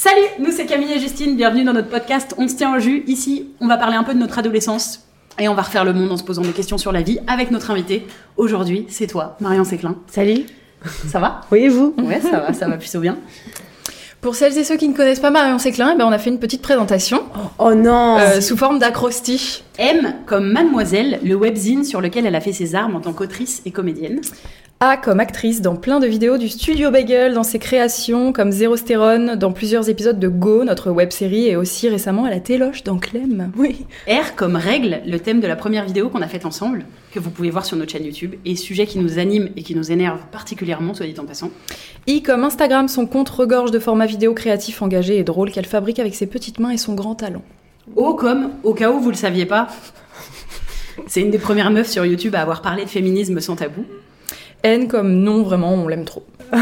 Salut, nous c'est Camille et Justine, bienvenue dans notre podcast On se tient au jus. Ici, on va parler un peu de notre adolescence et on va refaire le monde en se posant des questions sur la vie avec notre invité. Aujourd'hui, c'est toi, Marion Séclin. Salut. Ça va? Oui, et vous? Ouais, ça va, ça va plutôt bien. Pour celles et ceux qui ne connaissent pas Marion Séclin, eh ben, on a fait une petite présentation Oh non euh, sous forme d'acrostiche. M comme Mademoiselle, le webzine sur lequel elle a fait ses armes en tant qu'autrice et comédienne. A comme actrice dans plein de vidéos du Studio Bagel, dans ses créations comme Zérostérone, dans plusieurs épisodes de Go, notre web série, et aussi récemment à la Téloche dans Clem. Oui. R comme Règle, le thème de la première vidéo qu'on a faite ensemble, que vous pouvez voir sur notre chaîne YouTube, et sujet qui nous anime et qui nous énerve particulièrement, soit dit en passant. I comme Instagram, son compte regorge de formats vidéo créatifs, engagés et drôles qu'elle fabrique avec ses petites mains et son grand talent. O comme, au cas où vous le saviez pas, c'est une des premières meufs sur YouTube à avoir parlé de féminisme sans tabou. N comme non, vraiment, on l'aime trop.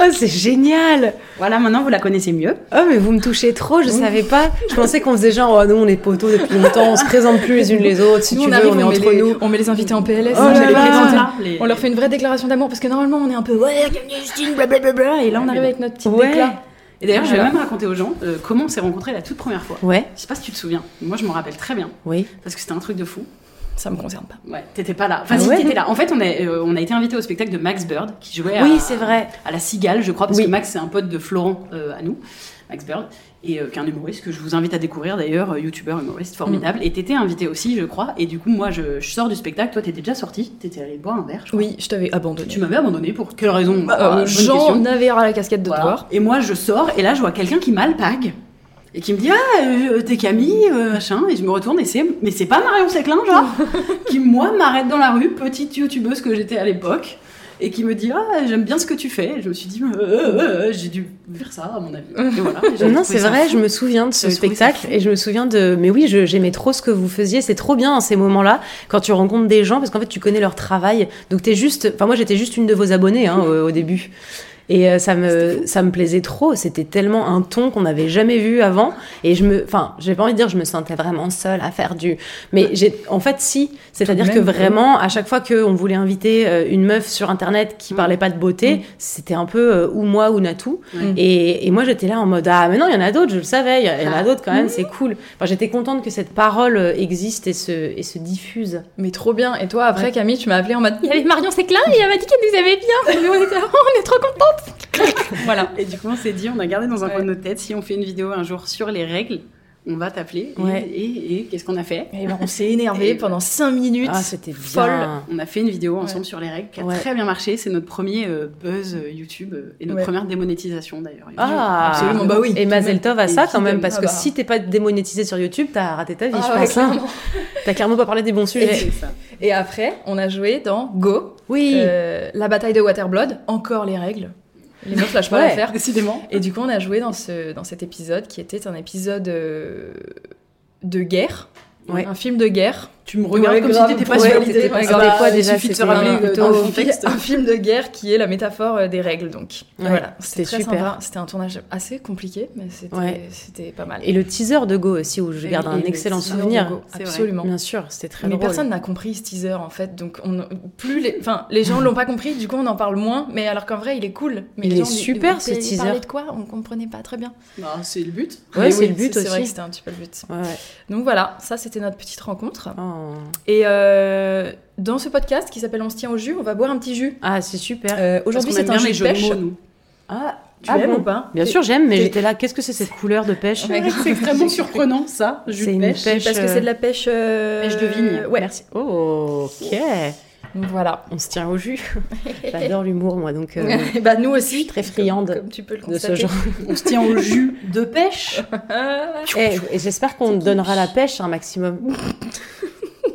Oh, c'est génial Voilà, maintenant vous la connaissez mieux. Oh, mais vous me touchez trop, je savais pas. Je pensais qu'on faisait genre, oh, nous, on est potos depuis longtemps, on se présente plus les unes les autres. Si Nous, tu on veux, arrive, on est met entre les- nous. On met les invités en PLS. Oh hein, là là. les- On leur fait une vraie déclaration d'amour parce que normalement on est un peu ouais, blablabla, et là on arrive avec notre petit Ouais. déclat. Et d'ailleurs, je vais même raconter aux gens euh, comment on s'est rencontrés la toute première fois. Ouais, Je sais pas si tu te souviens. Moi, je m'en rappelle très bien oui. parce que c'était un truc de fou. Ça me concerne pas. Ouais, t'étais pas là. Enfin, Ah si ouais t'étais là. En fait, on a, euh, on a été invité au spectacle de Max Bird qui jouait Oui, à, c'est vrai. à la Cigale, je crois, parce Oui. que Max c'est un pote de Florent euh, à nous, Max Bird, et euh, qui est un humoriste que je vous invite à découvrir d'ailleurs, euh, youtubeur humoriste formidable. Et t'étais invité aussi, je crois. Et du coup, moi, je, je sors du spectacle. Toi, t'étais déjà sorti. T'étais allé boire un verre. Je crois. Oui, je t'avais abandonné. Tu m'avais abandonné pour quelle raison? Bah, Ah, avais ras la casquette de Voilà. te voir. Et moi, je sors, et là, je vois quelqu'un qui m'alpague. Et qui me dit ah euh, t'es Camille euh, machin et je me retourne et c'est mais c'est pas Marion Séclin genre qui moi m'arrête dans la rue petite youtubeuse que j'étais à l'époque et qui me dit ah j'aime bien ce que tu fais et je me suis dit euh, euh, euh, j'ai dû faire ça à mon avis et voilà Et j'avais Non, c'est vrai, fou. je me souviens de ce spectacle et je me souviens de. Mais oui, je- j'aimais trop ce que vous faisiez. C'est trop bien en ces moments-là quand tu rencontres des gens parce qu'en fait tu connais leur travail. Donc t'es juste. Enfin, moi j'étais juste une de vos abonnées hein, au, au début. Et euh, ça me, ça me plaisait trop. C'était tellement un ton qu'on n'avait jamais vu avant. Et je me, enfin, j'ai pas envie de dire, je me sentais vraiment seule à faire du. Mais j'ai, en fait, si. C'est-à-dire que vraiment, à chaque fois qu'on voulait inviter euh, une meuf sur internet qui Mm. parlait pas de beauté, c'était un peu euh, ou moi ou Natou. Et, et moi, j'étais là en mode ah, mais non, il y en a d'autres, je le savais, il y, en a Ah. d'autres quand même, c'est cool. Enfin, j'étais contente que cette parole euh, existe et se, et se diffuse. Mais trop bien. Et toi, après, Ouais. Camille, tu m'as appelé en mode il y avait Marion Séclin et elle m'a dit qu'elle nous aimait bien. On est trop contente. Voilà. et du coup on s'est dit on a gardé dans un Ouais. coin de notre tête si on fait une vidéo un jour sur les règles on va t'appeler et, Ouais. et, et qu'est-ce qu'on a fait? Et ben, on s'est énervé Et- pendant 5 minutes. Ah, c'était folle. On a fait une vidéo ensemble sur les règles qui a Ouais. très bien marché. C'est notre premier euh, buzz euh, YouTube euh, et notre Ouais. première démonétisation d'ailleurs. Ah, Absolument, bah oui. Et Mazel Tov à ça quand même, parce que Ah bah. si t'es pas démonétisé sur YouTube, t'as raté ta vie, Ah je ouais, pense. hein. clairement. T'as carrément pas parlé des bons sujets. Et après, on a joué dans Go, Oui. euh, la bataille de Waterblood, encore les règles. Les meufs lâchent pas Ouais. l'affaire. Décidément. Et du coup, on a joué dans, ce, dans cet épisode qui était un épisode euh, de guerre. Ouais. Un film de guerre. Tu me regardes Ouais, comme grave. si t'étais pas Ouais, l'idée. pas- Ah c'était bah, quoi il déjà suffit de se rappeler un- contexte. Film de guerre qui est la métaphore euh, des règles, donc. Ouais, voilà, c'était super. C'était un tournage assez compliqué, mais c'était pas mal. Et le teaser de Go aussi, où je garde et un le excellent souvenir. Go, C'est vrai. Absolument. Bien sûr, c'était très Mais drôle. personne n'a compris ce teaser en fait, donc on, plus les, enfin les gens l'ont pas compris, du coup on en parle moins, mais alors qu'en vrai il est cool. Mais Il les est gens, super, il- ce il teaser. parlait de quoi? On comprenait pas très bien. Bah, c'est le but. Ouais, Mais c'est le but C'est vrai que aussi. c'était un petit peu le but. Donc voilà, ça c'était notre petite rencontre. Et euh, dans ce podcast qui s'appelle On se tient au jus, on va boire un petit jus. Ah, c'est super. Euh, Aujourd'hui c'est un jus de pêche. mots, nous. Ah, Tu ah l'aimes bon ou pas? Bien sûr, j'aime, mais j'étais là. Qu'est-ce que c'est cette couleur de pêche? C'est extrêmement surprenant ça. Jus C'est de une pêche. pêche. Parce que c'est de la pêche. euh, Pêche de vigne. Ouais. Merci. Oh, ok. Donc voilà. On se tient au jus. J'adore l'humour, moi, donc euh, bah nous je aussi. suis très friande Comme, comme tu peux le de ce genre. On se tient au jus de pêche. Eh, et j'espère qu'on donnera la pêche un maximum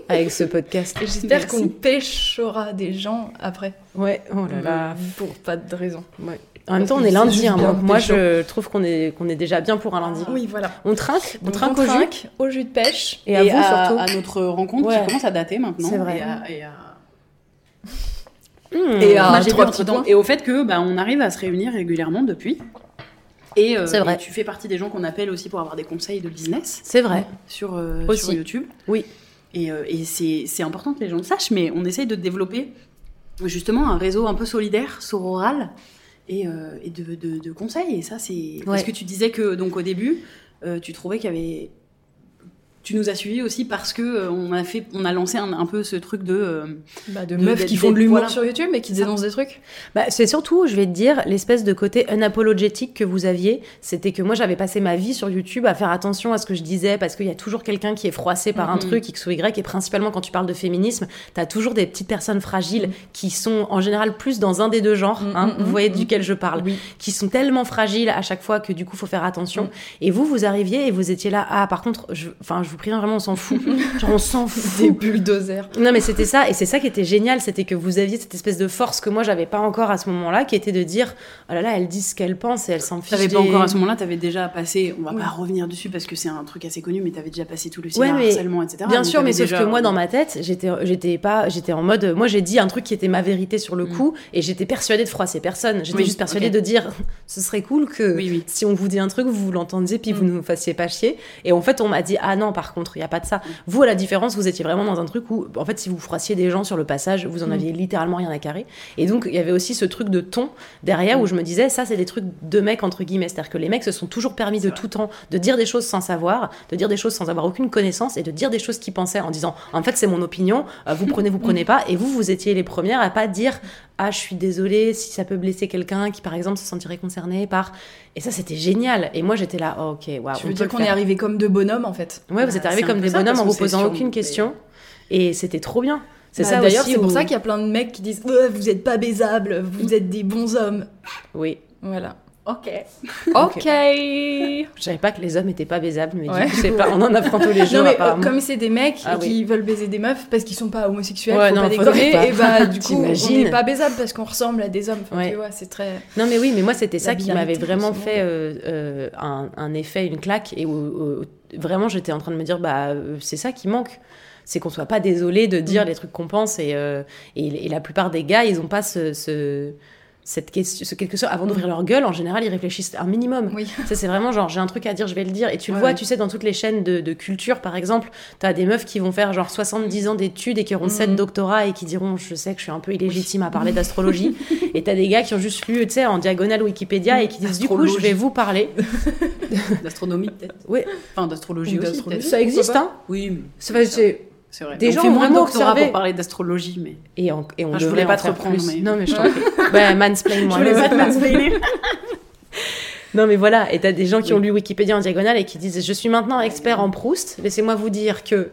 avec ce podcast. J'espère qu'on pêchera des gens après. Ouais, oh là là. Pour pas de raison. Ouais. En même temps, on est lundi. juste hein, donc moi, je trouve qu'on est, qu'on est déjà bien pour un lundi. Oui, voilà. On trinque, on Donc, trinque on au jus. au jus de pêche. Et à vous à, surtout. à notre rencontre Ouais. qui commence à dater maintenant. C'est vrai. Et à, et à- Mmh. Et à- Moi, j'ai trois petits. Et au fait que bah, on arrive à se réunir régulièrement depuis. Et, euh, C'est vrai. et tu fais partie des gens qu'on appelle aussi pour avoir des conseils de business C'est vrai. sur, euh, Aussi. sur YouTube. Oui. Et, euh, et c'est important que les gens le sachent, mais on essaye de développer justement un réseau un peu solidaire, sororal, et, euh, et de, de- de conseils. Et ça, c'est. Parce Ouais. que tu disais que, donc au début, euh, tu trouvais qu'il y avait. Tu nous as suivis aussi parce que euh, on a fait, on a lancé un, un peu ce truc de. euh, Bah, de De- meufs qui font de l'humour voilà. sur YouTube et qui dénoncent des trucs. Bah, c'est surtout, je vais te dire, l'espèce de côté unapologétique que vous aviez. C'était que moi, j'avais passé ma vie sur YouTube à faire attention à ce que je disais parce qu'il y a toujours quelqu'un qui est froissé par un truc, X ou Y. Et principalement, quand tu parles de féminisme, t'as toujours des petites personnes fragiles Mhm. qui sont en général plus dans un des deux genres. Hein, vous voyez duquel je parle. Oui. Qui sont tellement fragiles à chaque fois que du coup, faut faire attention. Mhm. Et vous, vous arriviez et vous étiez là. Ah, par contre, je, enfin, je vous prie, vraiment, on s'en fout. Genre, on s'en fout. Des bulldozers. Non, mais c'était ça, et c'est ça qui était génial, c'était que vous aviez cette espèce de force que moi j'avais pas encore à ce moment-là, qui était de dire oh là là, elle dit ce qu'elle pense et elle s'en fiche. T'avais pas encore à ce moment-là, t'avais déjà passé, on va Oui. pas revenir dessus parce que c'est un truc assez connu, mais t'avais déjà passé tout le Ouais, mais cyberharcèlement, etc. Bien sûr, mais sauf déjà- que moi dans ma tête, j'étais, j'étais pas, j'étais en mode, moi j'ai dit un truc qui était ma vérité sur le Mm. coup, et j'étais persuadée de froisser personne. J'étais Oui, juste persuadée de dire, ce serait cool que Oui, oui. si on vous dit un truc, vous vous l'entendiez, puis vous Mm. ne nous fassiez pas chier. Et en fait, on m'a dit, ah non, par contre, il y a pas de ça. Vous, à la différence, vous étiez vraiment dans un truc où, en fait, si vous froissiez des gens sur le passage, vous en Mm. aviez littéralement rien à carrer. Et donc, il y avait aussi ce truc de ton derrière Mm. où je me disais, ça, c'est des trucs de mecs, entre guillemets. C'est-à-dire que les mecs se sont toujours permis de tout temps de dire des choses sans savoir, de dire des choses sans avoir aucune connaissance et de dire des choses qu'ils pensaient en disant, en fait, c'est mon opinion, euh, vous prenez, vous prenez pas. Et vous, vous étiez les premières à pas dire, ah, je suis désolée si ça peut blesser quelqu'un qui, par exemple, se sentirait concerné par. Et ça, c'était génial. Et moi, j'étais là, oh, ok, waouh. Tu on veux dire qu'on est arrivé comme deux bonhommes en fait. Ouais, vous Bah, êtes arrivés c'est un comme des bonhommes en vous posant aucune question. Et c'était trop bien. C'est Bah, ça D'ailleurs, c'est pour ça qu'il y a plein de mecs qui disent Ouais, Vous êtes pas baisables, vous êtes des bons hommes. Oui. Voilà. Ok. Ok. Je savais pas que les hommes étaient pas baisables, mais Ouais. du coup, pas... on en apprend tous les jours. Non mais euh, apparemment. comme c'est des mecs Ah qui veulent baiser des meufs parce qu'ils sont pas homosexuels, Ouais, faut non, pas déconner, pas. et bah du coup on n'est pas baisable parce qu'on ressemble à des hommes. Enfin, Ouais. c'est très. Non, mais oui, mais moi, c'était ça qui m'avait vraiment fait euh, euh, un, un effet, une claque. Et où, où- vraiment, j'étais en train de me dire, bah, c'est ça qui manque. C'est qu'on soit pas désolé de dire Mm. les trucs qu'on pense. Et, euh, et, et la plupart des gars, ils ont pas ce. ce cette question, ce quelque chose, avant d'ouvrir leur gueule, en général, ils réfléchissent un minimum. Oui. Ça, c'est vraiment genre, j'ai un truc à dire, je vais le dire. Et tu le Ouais, vois, ouais. tu sais, dans toutes les chaînes de, de culture, par exemple, t'as des meufs qui vont faire genre 70 ans d'études et qui auront Mhm. 7 doctorats et qui diront, je sais que je suis un peu illégitime à parler d'astrologie. et t'as des gars qui ont juste lu, tu sais, en diagonale Wikipédia et qui disent, du coup, je vais vous parler. D'astronomie, peut-être. Ouais, Enfin, d'astrologie Ou aussi. ça existe, hein. Oui, mais C'est c'est- vrai. Des On gens fait ont moins de vraiment observé. pour parler d'astrologie, mais. Et on, et on Ah, je voulais pas en te faire reprendre, plus. mais- Non, mais je t'en prie. bah, mansplain-moi. Je voulais pas te mansplainer. Non, mais voilà, et t'as des gens qui ont lu Wikipédia en diagonale et qui disent Je suis maintenant expert en Proust, laissez-moi vous dire que.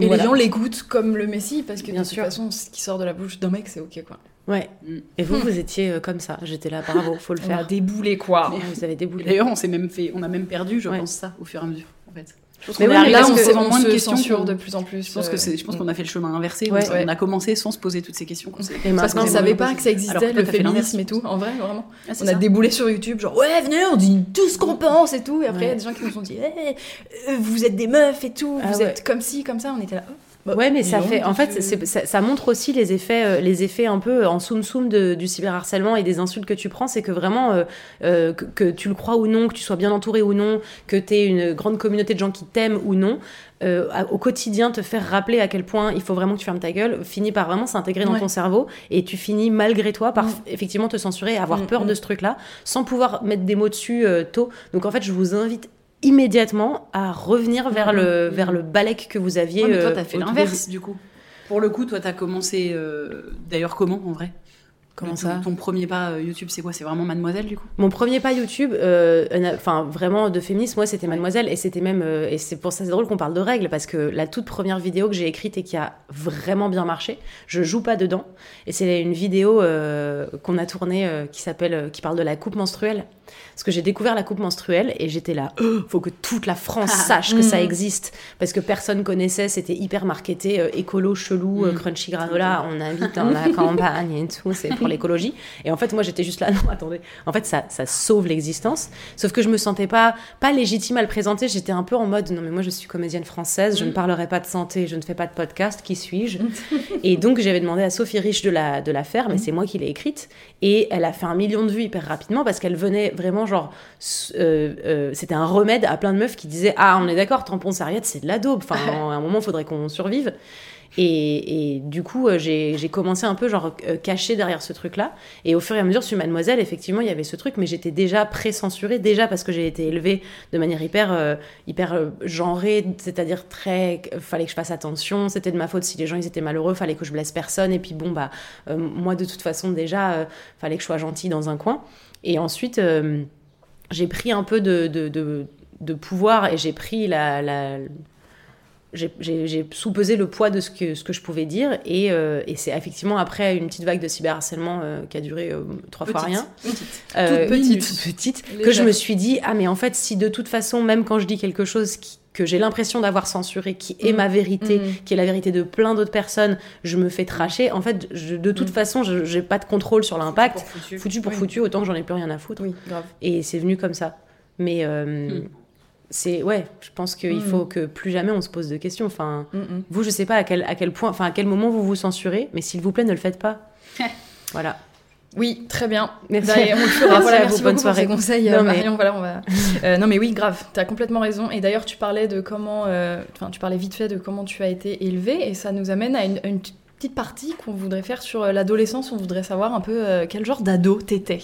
Et Voilà. les gens l'écoutent comme le Messie parce que Bien de toute sûr. façon, ce qui sort de la bouche d'un mec, c'est ok quoi. Ouais. Mm. Et vous, vous étiez euh, comme ça. J'étais là, bravo, faut le On a faire. déboulé quoi. Ouais, Vous avez déboulé. D'ailleurs, on s'est même fait, on a même perdu, je Ouais. pense ça, au fur et à mesure, en fait. Je pense Mais qu'on oui, est mais arrivé Là, on, se moins de questions. censure de plus en plus. Je pense que euh, c'est, je pense qu'on a fait le chemin inversé. Ouais. on, Ouais. on a commencé sans se poser toutes ces questions. Et Parce qu'on maintenant, savait pas que ça existait, Alors le féminisme et tout. En vrai, vraiment. Ah, On a déboulé sur YouTube, genre ouais, venez, on dit tout ce qu'on pense et tout. Et après, il y a des gens qui nous ont dit, Eh, vous êtes des meufs et tout, Ah vous ouais. êtes comme ci, comme ça. On était là. oh, bah, Ouais, mais ça fait. En fait, c'est- ça, ça montre aussi les effets, euh, les effets un peu en soum soum du cyberharcèlement et des insultes que tu prends. C'est que vraiment, euh, euh, que, que tu le crois ou non, que tu sois bien entouré ou non, que tu aies une grande communauté de gens qui t'aiment ou non, au quotidien, te faire rappeler à quel point il faut vraiment que tu fermes ta gueule, finit par vraiment s'intégrer dans Ouais. ton cerveau et tu finis malgré toi par Mm. effectivement te censurer et avoir Mm, peur mm. de ce truc-là, sans pouvoir mettre des mots dessus tôt. Donc en fait, je vous invite immédiatement à revenir vers Mm, le vers le balèque que vous aviez. Ouais, mais toi, euh, t'as fait au tout l'inverse, du coup. Pour le coup, toi, t'as commencé. euh, D'ailleurs, comment, en vrai? Comment ça Ton premier pas euh, YouTube, c'est quoi? C'est vraiment Mademoiselle, du coup? Mon premier pas YouTube, euh, enfin vraiment de féminisme, moi c'était Mademoiselle. Et c'était même euh, et c'est pour ça c'est drôle qu'on parle de règles parce que la toute première vidéo que j'ai écrite et qui a vraiment bien marché, je joue pas dedans. Et c'est une vidéo qu'on a tournée qui s'appelle qui parle de la coupe menstruelle. Parce que j'ai découvert la coupe menstruelle et j'étais là Oh, faut que toute la France sache que ça existe. Parce que personne connaissait c'était hyper marketé euh, écolo chelou euh, Mhm. crunchy granola. on habite dans la campagne et tout c'est pour l'écologie. Et en fait, moi, j'étais juste là, non, attendez. En fait, ça, ça sauve l'existence. Sauf que je me sentais pas, pas légitime à le présenter. J'étais un peu en mode, non, mais moi, je suis comédienne française, je ne parlerai pas de santé, je ne fais pas de podcast, qui suis-je Et donc, j'avais demandé à Sophie Rich de la, de la faire, mais c'est moi qui l'ai écrite. Et elle a fait un million de vues hyper rapidement parce qu'elle venait vraiment, genre, euh, euh, c'était un remède à plein de meufs qui disaient, ah, on est d'accord, tampon, serviette, c'est de la daube. Enfin, à un moment, il faudrait qu'on survive. Et, et du coup, euh, j'ai commencé un peu genre euh, caché derrière ce truc-là. Et au fur et à mesure, sur Mademoiselle, effectivement, il y avait ce truc, mais j'étais déjà pré-censurée, déjà parce que j'ai été élevée de manière hyper, euh, hyper genrée, c'est-à-dire très. fallait que je fasse attention, c'était de ma faute si les gens ils étaient malheureux, fallait que je blesse personne. Et puis bon, bah, moi de toute façon, déjà, fallait que je sois gentille dans un coin. Et ensuite, j'ai pris un peu de, de, de, de pouvoir et j'ai pris la. la j'ai- sous-pesé le poids de ce que, ce que je pouvais dire et, euh, et c'est effectivement après une petite vague de cyberharcèlement euh, qui a duré euh, trois fois rien Petite. euh, Toute petite. toute petite, que je me suis dit ah mais en fait si de toute façon même quand je dis quelque chose qui- que j'ai l'impression d'avoir censuré, qui est Mm. ma vérité, Mm. qui est la vérité de plein d'autres personnes, je me fais tracher. En fait, je- de toute Mm. façon, je j'ai pas de contrôle sur l'impact. Pour foutu. Foutu pour Oui. foutu, autant que j'en ai plus rien à foutre. Oui, grave. Et c'est venu comme ça. Mais. C'est ouais, je pense qu'il Mm. faut que plus jamais on se pose de questions. Enfin, Mm, mm. vous, je sais pas à quel, à quel point, enfin à quel moment vous vous censurez, mais s'il vous plaît, ne le faites pas. voilà. Oui, très bien. Merci. D'ailleurs, on le fera. Voilà, merci bonne beaucoup pour soirée. ces conseils, Non, euh, mais- Marion. Voilà, on va. Euh, non, mais oui, grave. T'as complètement raison. Et d'ailleurs, tu parlais de comment, euh, enfin, tu parlais vite fait de comment tu as été élevée, et ça nous amène à une, petite partie qu'on voudrait faire sur l'adolescence. On voudrait savoir un peu euh, quel genre d'ado t'étais.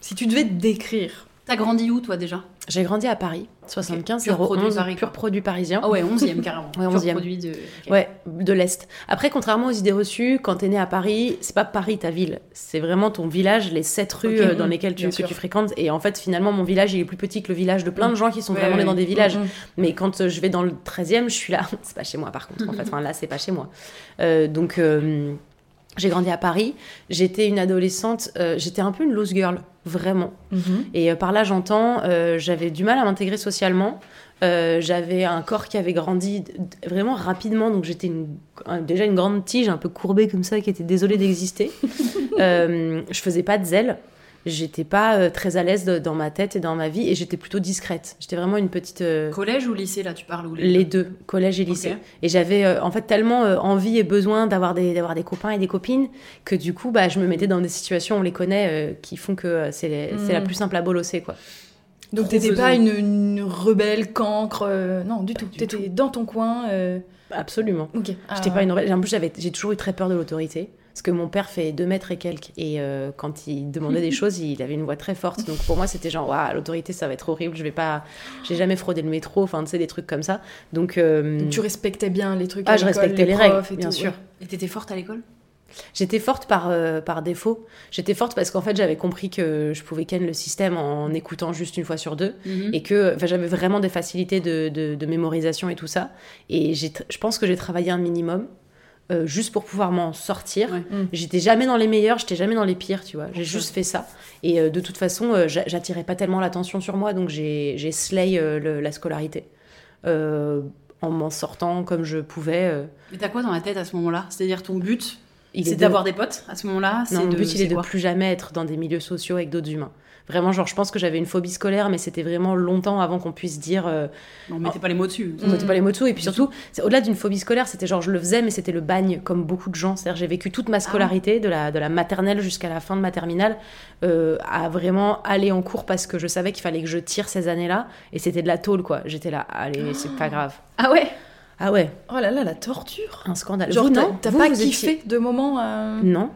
Si tu devais te décrire. T'as grandi où, toi, déjà? J'ai grandi à Paris, 75 Pur produit 011, Paris, pur produit parisien. Ah ouais, 11e carrément. Ouais, Pur 11e. produit de... Ouais, de l'Est. Après, contrairement aux idées reçues, quand t'es né à Paris, c'est pas Paris ta ville. C'est vraiment ton village, les sept rues euh, dans mm, lesquelles tu, bien que sûr. tu fréquentes. Et en fait, finalement, mon village, il est plus petit que le village de plein de gens qui sont Ouais, vraiment nés ouais. dans des villages. Mm, mm. Mais quand euh, je vais dans le 13e, je suis là. c'est pas chez moi, par contre. En fait, enfin, là, c'est pas chez moi. Euh, donc, euh, j'ai grandi à Paris. J'étais une adolescente. euh, j'étais un peu une loose girl, vraiment. Mhm. Et euh, par là, j'entends, euh, j'avais du mal à m'intégrer socialement. J'avais un corps qui avait grandi vraiment rapidement, donc j'étais déjà une grande tige un peu courbée comme ça, qui était désolée d'exister. je faisais pas de zèle. J'étais pas euh, très à l'aise dans ma tête et dans ma vie, et j'étais plutôt discrète. J'étais vraiment une petite. euh, Collège ou lycée, là, tu parles ou les deux, collège et lycée. Et j'avais euh, en fait tellement euh, envie et besoin d'avoir des, d'avoir des copains et des copines que du coup, bah, je me mettais dans des situations, on les connaît, euh, qui font que euh, c'est, c'est la Mm. plus simple à bolosser, quoi. Donc t'étais pas une, une rebelle cancre, euh, non du tout. T'étais dans ton coin. euh, Absolument. Ok. J'étais Ah, pas une rebelle. En plus, j'avais, j'ai toujours eu très peur de l'autorité. Parce que mon père fait 2 mètres et quelques. Et euh, quand il demandait des choses, il avait une voix très forte. Donc pour moi, c'était genre, waouh, l'autorité, ça va être horrible. Je vais pas. J'ai jamais fraudé le métro. Enfin, tu sais, des trucs comme ça. Donc. euh, tu respectais bien les trucs. Ah, à je respectais les règles, et bien tout, sûr. ouais. Et t'étais forte à l'école? J'étais forte par, euh, par défaut. J'étais forte parce qu'en fait, j'avais compris que je pouvais ken le système en écoutant juste une fois sur deux. Mhm. Et que j'avais vraiment des facilités de, de- de mémorisation et tout ça. Et je pense que j'ai travaillé un minimum. Euh, juste pour pouvoir m'en sortir. Ouais. Mm. J'étais jamais dans les meilleurs, j'étais jamais dans les pires, tu vois. J'ai juste fait ça. Et euh, de toute façon, euh, j'a- j'attirais pas tellement l'attention sur moi, donc j'ai j'ai slay euh, le- la scolarité. Euh, en m'en sortant comme je pouvais. euh, Mais t'as quoi dans la tête à ce moment-là? C'est-à-dire ton but, c'est de- d'avoir des potes à ce moment-là? Non, c'est mon de- but, il est de plus jamais être dans des milieux sociaux avec d'autres humains. Vraiment, genre, je pense que j'avais une phobie scolaire, mais c'était vraiment longtemps avant qu'on puisse dire. euh, On mettait pas les mots dessus. on mettait pas les mots dessous. Et puis surtout, c'est- au-delà d'une phobie scolaire, c'était genre, je le faisais, mais c'était le bagne, comme beaucoup de gens. C'est-à-dire, j'ai vécu toute ma scolarité, de, la, de la maternelle jusqu'à la fin de ma terminale, euh, à vraiment aller en cours parce que je savais qu'il fallait que je tire ces années-là. Et c'était de la tôle, quoi. J'étais là, allez, c'est pas grave. Ah ouais? Ah ouais, Oh là là, la torture. un scandale. Genre Vous, t'as non t'as Vous, pas vous kiffé étiez- de moments. euh, Non,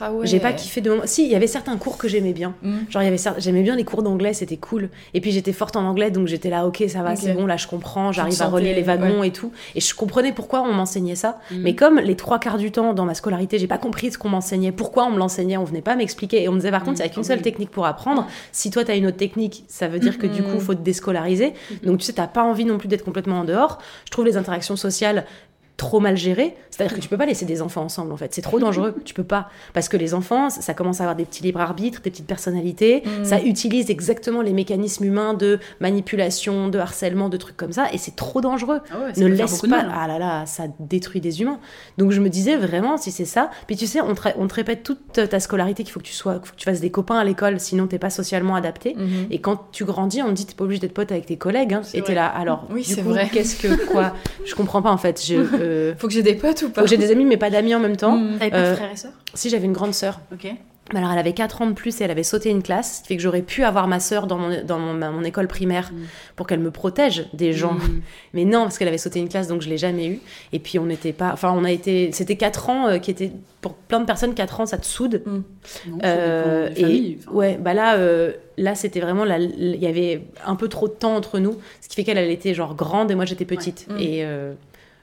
Ah ouais. j'ai pas kiffé de moment. Si, il y avait certains cours que j'aimais bien. Mm. Genre, il y avait cer- j'aimais bien les cours d'anglais, c'était cool. Et puis j'étais forte en anglais, donc j'étais là, ok, ça va, c'est bon, là je comprends, j'arrive à relier les wagons et tout. Et je comprenais pourquoi on m'enseignait ça. Mais comme les trois quarts du temps dans ma scolarité, j'ai pas compris ce qu'on m'enseignait, pourquoi on me l'enseignait, on venait pas m'expliquer. Et on me disait, par contre, il y a qu'une seule technique pour apprendre. Si toi t'as une autre technique, ça veut dire que du coup, faut te déscolariser. Donc tu sais, t'as pas envie non plus d'être complètement en dehors. Je trouve les interactions sociales trop mal géré. C'est-à-dire que tu peux pas laisser des enfants ensemble, en fait. C'est trop dangereux. tu peux pas. Parce que les enfants, ça commence à avoir des petits libres arbitres, des petites personnalités. Mm. Ça utilise exactement les mécanismes humains de manipulation, de harcèlement, de trucs comme ça. Et c'est trop dangereux. Ah ouais, ne laisse pas. mal, hein. Ah là là, ça détruit des humains. Donc je me disais vraiment, si c'est ça. Puis tu sais, on te, on te répète toute ta scolarité qu'il faut que tu sois, faut que tu fasses des copains à l'école, sinon t'es pas socialement adapté. Mhm. Et quand tu grandis, on te dit t'es pas obligé d'être pote avec tes collègues. Hein, et t'es là. Alors, Oui, du coup. Qu'est-ce que quoi? Je comprends pas en fait. Je, euh, Faut que j'ai des potes ou pas faut que j'ai des amis mais pas d'amis en même temps. Mm. T'avais pas Euh, de frères et sœurs Si j'avais une grande sœur. Ok. Mais alors elle avait 4 ans de plus et elle avait sauté une classe, ce qui fait que j'aurais pu avoir ma sœur dans mon, dans mon, ma- mon école primaire Mm. pour qu'elle me protège des gens. Mm. Mais non, parce qu'elle avait sauté une classe, donc je l'ai jamais eu. Et puis on n'était pas... Enfin, on a été... C'était 4 ans euh, qui étaient... Pour plein de personnes, 4 ans, ça te soude. Non, ça Euh, familles, et enfin. ouais, bah là, euh, là c'était vraiment la- il y avait un peu trop de temps entre nous, ce qui fait qu'elle elle était genre grande et moi j'étais petite Ouais. Et euh,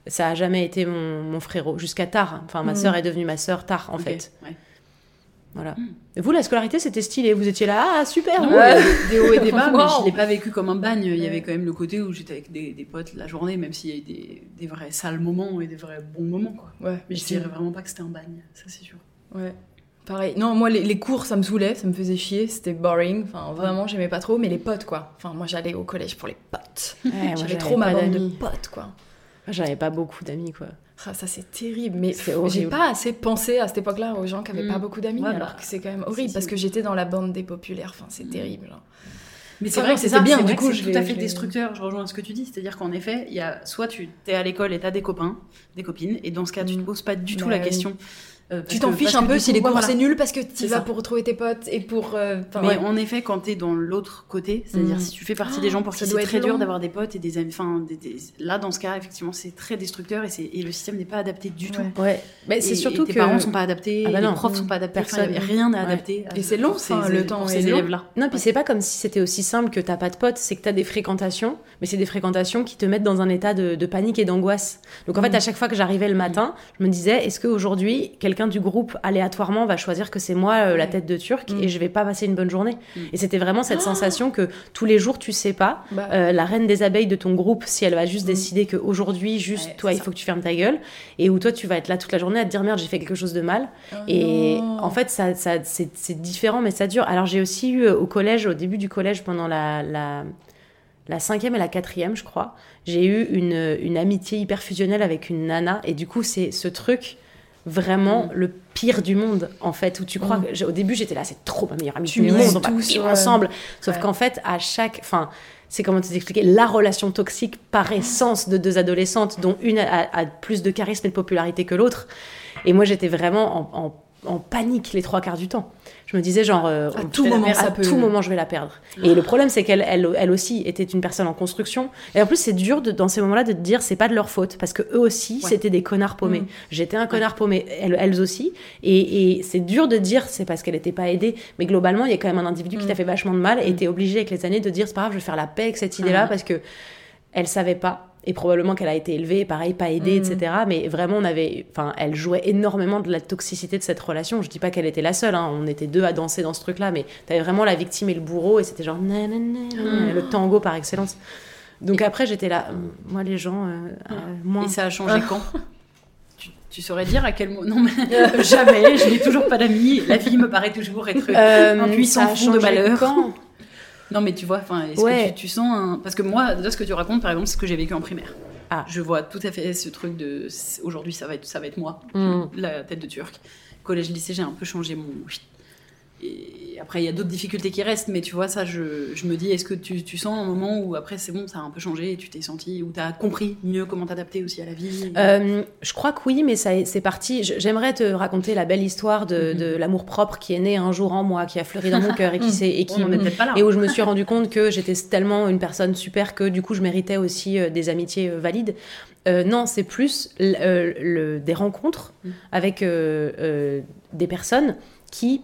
ça a jamais été mon, mon frérot jusqu'à tard. Enfin, ma Mm. sœur est devenue ma sœur tard en fait. ouais. Voilà. Mm. Et vous, la scolarité c'était stylé. Vous étiez là, ah super. Non, a des- hauts et des bas, mais Wow. je l'ai pas vécu comme un bagne. Il y avait Ouais. quand même le côté où j'étais avec des, des potes la journée, même s'il y a eu des, des vrais sales moments et des vrais bons moments. Quoi. Ouais, Mais je dirais vraiment pas que c'était un bagne, ça c'est sûr. Ouais. Pareil. Non, moi, les, les cours, ça me saoulait, ça me faisait chier, c'était boring. Enfin, vraiment, j'aimais pas trop. Mais les potes, quoi. Enfin, moi, j'allais au collège pour les potes. Ouais, J'avais trop ma bande de potes, quoi. J'avais pas beaucoup d'amis quoi. Ah, ça, c'est terrible. Mais C'est pff, horrible. j'ai pas assez pensé à cette époque-là aux gens qui avaient Mm. pas beaucoup d'amis, alors que c'est quand même horrible parce que j'étais dans la bande des populaires. Enfin, c'est terrible. hein. Mais c'est vrai que c'était bien, du coup, je tout à fait destructeur. Je rejoins ce que tu dis, c'est-à-dire qu'en effet, il y a soit tu es à l'école et t'as des copains, des copines, et dans ce cas, tu te Mm. poses pas du tout la oui. question. Euh, Tu t'en que- fiches un que peu si coup, les cours voilà. c'est nul parce que tu vas ça. pour retrouver tes potes et pour. euh, Mais ouais. en effet, quand t'es dans l'autre côté, c'est-à-dire Mm. si tu fais partie des gens pour ça qui c'est très dur d'avoir des potes et des amis, enfin, des- des- là dans ce cas, effectivement, c'est très destructeur et, le système n'est pas adapté du tout. Ouais. Ouais. Mais c'est et surtout tes que parents sont pas adaptés, Ah bah les profs sont pas adaptés, enfin, Personne. rien n'est adapté. Et c'est long, le élèves- temps ces long. élèves-là. Non, puis c'est pas comme si c'était aussi simple que t'as pas de potes, c'est que t'as des fréquentations, mais c'est des fréquentations qui te mettent dans un état de, panique et d'angoisse. Donc en fait, Mm. à chaque fois que j'arrivais le matin, je me disais, est-ce qu'aujourd'hui, quelqu'un du groupe aléatoirement va choisir que c'est moi euh, la tête de Turc Mm. et je vais pas passer une bonne journée Mm. Et c'était vraiment cette sensation que tous les jours, tu sais pas, Bah, euh, la reine des abeilles de ton groupe, si elle va juste Mm. décider qu'aujourd'hui, juste Ouais, toi, il ça. faut que tu fermes ta gueule, et où toi, tu vas être là toute la journée à te dire merde, j'ai fait quelque chose de mal. oh Et non. en fait, ça, ça, c'est c'est différent, mais ça dure. Alors, j'ai aussi eu euh, au collège, au début du collège, pendant la, la, la cinquième et la quatrième, je crois, j'ai eu une, une amitié hyper fusionnelle avec une nana. Et du coup, c'est ce truc vraiment Mm. le pire du monde, en fait, où tu crois Mm. que. Au début, j'étais là, c'est trop ma meilleure amie Tu du monde, on va vivre ensemble. Sauf Ouais. qu'en fait, à chaque. Enfin, c'est comment t'expliquer la relation toxique par essence de deux adolescentes, dont une a, a plus de charisme et de popularité que l'autre. Et moi, j'étais vraiment en, en- en panique les trois quarts du temps. Je me disais, genre, euh, À tout moment, perdre, à peut- tout moment, je vais la perdre. Et le problème, c'est qu'elle elle, elle aussi était une personne en construction. Et en plus, c'est dur de, dans ces moments-là de te dire, c'est pas de leur faute, parce que eux aussi, Ouais. c'était des connards paumés. Mm. J'étais un connard paumé, elles, elles aussi. Et, et c'est dur de dire, c'est parce qu'elle n'était pas aidée. Mais globalement, il y a quand même un individu qui Mm. t'a fait vachement de mal et Mm. t'es obligé avec les années de dire, c'est pas grave, je vais faire la paix avec cette idée-là, parce que elle savait pas. Et probablement qu'elle a été élevée, pareil, pas aidée, Mhm. etc. Mais vraiment, on avait, enfin, elle jouait énormément de la toxicité de cette relation. Je dis pas qu'elle était la seule, hein. on était deux à danser dans ce truc-là, mais t'avais vraiment la victime et le bourreau, et c'était genre nanana, Mhm. le tango par excellence. Donc après, j'étais là, euh, moi les gens, euh, euh, moins. Et ça a changé quand? Tu, saurais dire à quel moment Non, mais jamais, je n'ai toujours pas d'amis. La vie me paraît toujours être Euh, un puissant fond de malheur. quand? Non, mais tu vois, enfin, est-ce Ouais. que tu, tu sens un... Parce que moi, là, ce que tu racontes, par exemple, c'est ce que j'ai vécu en primaire. Ah. Je vois tout à fait ce truc de... Aujourd'hui, ça va être, ça va être moi, Mm. la tête de turc. Collège, lycée, j'ai un peu changé mon... Et après, il y a d'autres difficultés qui restent, mais tu vois, ça, je, je me dis, est-ce que tu, tu sens un moment où après, c'est bon, ça a un peu changé, et tu t'es senti, ou t'as compris mieux comment t'adapter aussi à la vie? Euh, je crois que oui, mais ça, c'est parti. J'aimerais te raconter la belle histoire de, Mhm. de l'amour propre qui est né un jour en moi, qui a fleuri dans mon cœur et qui, s'est- et qui pas là. et où je me suis rendu compte que j'étais tellement une personne super que du coup je méritais aussi euh, des amitiés euh, valides. Euh, non, c'est plus le- des rencontres Mm. avec euh, des personnes qui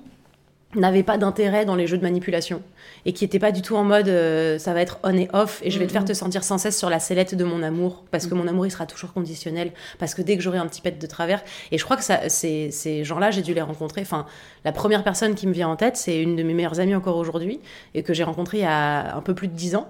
n'avaient pas d'intérêt dans les jeux de manipulation et qui n'étaient pas du tout en mode euh, ça va être on et off et je vais te faire te sentir sans cesse sur la sellette de mon amour parce que mon amour il sera toujours conditionnel parce que dès que j'aurai un petit pet de travers et je crois que ça, ces, ces gens-là j'ai dû les rencontrer. Enfin la première personne qui me vient en tête c'est une de mes meilleures amies encore aujourd'hui et que j'ai rencontrée il y a un peu plus de dix ans.